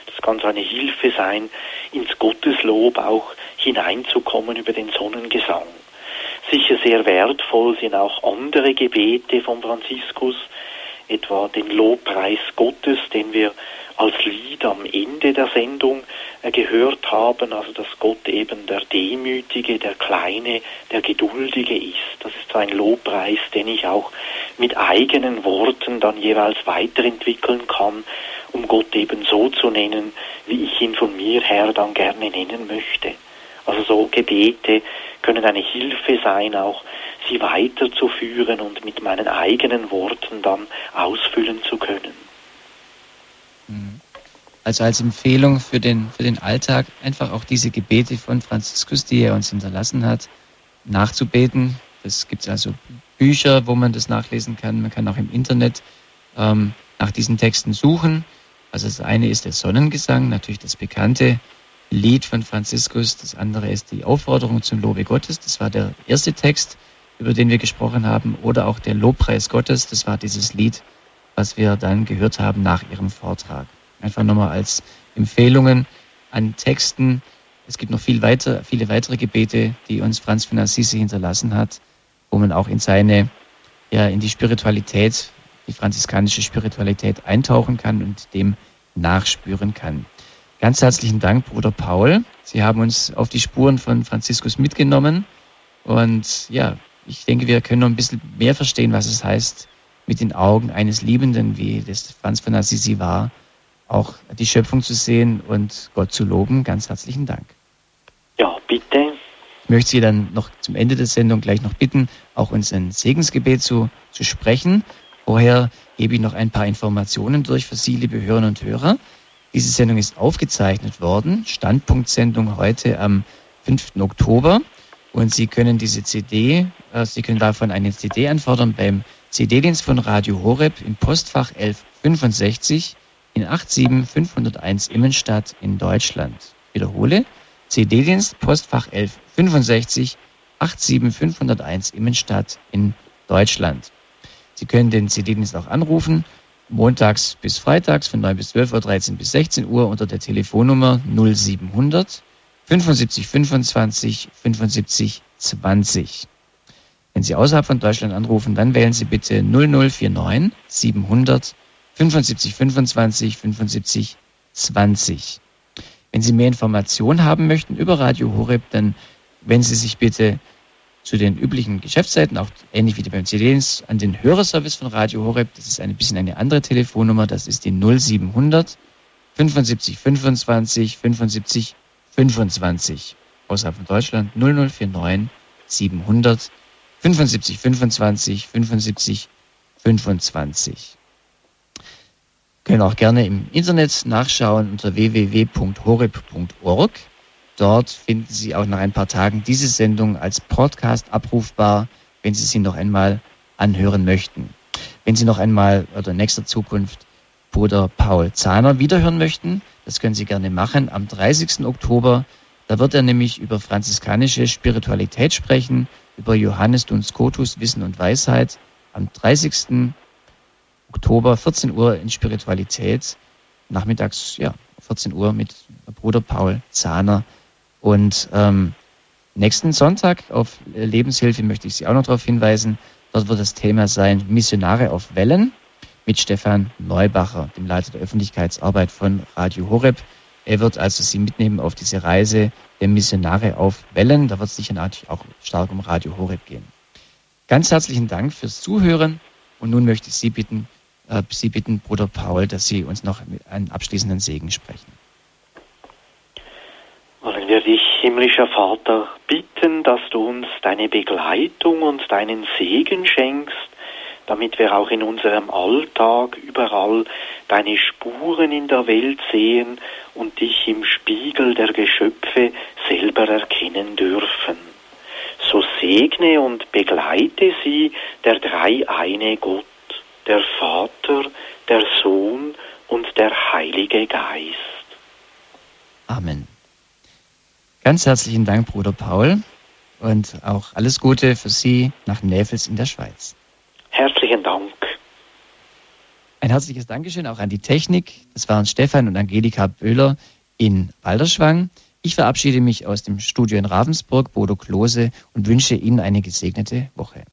Das kann so eine Hilfe sein, ins Gotteslob auch hineinzukommen über den Sonnengesang. Sicher sehr wertvoll sind auch andere Gebete von Franziskus, etwa den Lobpreis Gottes, den wir als Lied am Ende der Sendung äh, gehört haben, also dass Gott eben der Demütige, der Kleine, der Geduldige ist. Das ist ein Lobpreis, den ich auch mit eigenen Worten dann jeweils weiterentwickeln kann, um Gott eben so zu nennen, wie ich ihn von mir her dann gerne nennen möchte. Also so Gebete können eine Hilfe sein, auch sie weiterzuführen und mit meinen eigenen Worten dann ausfüllen zu können. Mhm. Also als Empfehlung für den, für den Alltag einfach auch diese Gebete von Franziskus, die er uns hinterlassen hat, nachzubeten. Es gibt also Bücher, wo man das nachlesen kann. Man kann auch im Internet ähm, nach diesen Texten suchen. Also das eine ist der Sonnengesang, natürlich das bekannte Lied von Franziskus. Das andere ist die Aufforderung zum Lobe Gottes. Das war der erste Text, über den wir gesprochen haben. Oder auch der Lobpreis Gottes. Das war dieses Lied, was wir dann gehört haben nach ihrem Vortrag. Einfach nochmal als Empfehlungen an Texten. Es gibt noch viel weiter, viele weitere Gebete, die uns Franz von Assisi hinterlassen hat, wo man auch in seine, ja, in die Spiritualität, die franziskanische Spiritualität eintauchen kann und dem nachspüren kann. Ganz herzlichen Dank, Bruder Paul. Sie haben uns auf die Spuren von Franziskus mitgenommen. Und ja, ich denke, wir können noch ein bisschen mehr verstehen, was es heißt, mit den Augen eines Liebenden, wie das Franz von Assisi war, auch die Schöpfung zu sehen und Gott zu loben. Ganz herzlichen Dank. Ja, bitte. Ich möchte Sie dann noch zum Ende der Sendung gleich noch bitten, auch uns ein Segensgebet zu, zu sprechen. Vorher gebe ich noch ein paar Informationen durch für Sie, liebe Hörerinnen und Hörer. Diese Sendung ist aufgezeichnet worden. Standpunktsendung heute am 5. Oktober. Und Sie können diese CD, äh, Sie können davon eine CD anfordern beim CD-Dienst von Radio Horeb im Postfach 1165 in 87501 Immenstadt in Deutschland. Wiederhole, CD-Dienst Postfach 1165 87501 Immenstadt in Deutschland. Sie können den CD-Dienst auch anrufen, montags bis freitags von 9 bis 12 Uhr, 13 bis 16 Uhr unter der Telefonnummer 0700 75 25 75 20. Wenn Sie außerhalb von Deutschland anrufen, dann wählen Sie bitte 0049 700 75 25 75 20. Wenn Sie mehr Informationen haben möchten über Radio Horeb, dann wenden Sie sich bitte zu den üblichen Geschäftszeiten, auch ähnlich wie beim CDs, an den Hörerservice von Radio Horeb. Das ist ein bisschen eine andere Telefonnummer. Das ist die 0700 75 25 75 25. Außerhalb von Deutschland 0049 700 75 25 75 25 können auch gerne im Internet nachschauen unter www.horeb.org. Dort finden Sie auch nach ein paar Tagen diese Sendung als Podcast abrufbar, wenn Sie sie noch einmal anhören möchten. Wenn Sie noch einmal oder in nächster Zukunft Bruder Paul Zahner wiederhören möchten, das können Sie gerne machen. Am 30. Oktober, da wird er nämlich über franziskanische Spiritualität sprechen, über Johannes Duns Scotus Wissen und Weisheit. Am 30. Oktober, 14 Uhr in Spiritualität, nachmittags, ja, 14 Uhr mit Bruder Paul Zahner. Und ähm, nächsten Sonntag auf Lebenshilfe möchte ich Sie auch noch darauf hinweisen. Dort wird das Thema sein Missionare auf Wellen mit Stefan Neubacher, dem Leiter der Öffentlichkeitsarbeit von Radio Horeb. Er wird also Sie mitnehmen auf diese Reise der Missionare auf Wellen. Da wird es sicher natürlich auch stark um Radio Horeb gehen. Ganz herzlichen Dank fürs Zuhören und nun möchte ich Sie bitten, äh, Sie bitten, Bruder Paul, dass Sie uns noch einen abschließenden Segen sprechen. Wollen wir dich, himmlischer Vater, bitten, dass du uns deine Begleitung und deinen Segen schenkst, damit wir auch in unserem Alltag überall deine Spuren in der Welt sehen und dich im Spiegel der Geschöpfe selber erkennen dürfen. So segne und begleite sie der dreieine Gott der Vater, der Sohn und der Heilige Geist. Amen. Ganz herzlichen Dank, Bruder Paul, und auch alles Gute für Sie nach Näfels in der Schweiz. Herzlichen Dank. Ein herzliches Dankeschön auch an die Technik. Das waren Stefan und Angelika Böhler in Balderschwang. Ich verabschiede mich aus dem Studio in Ravensburg, Bodo Klose, und wünsche Ihnen eine gesegnete Woche.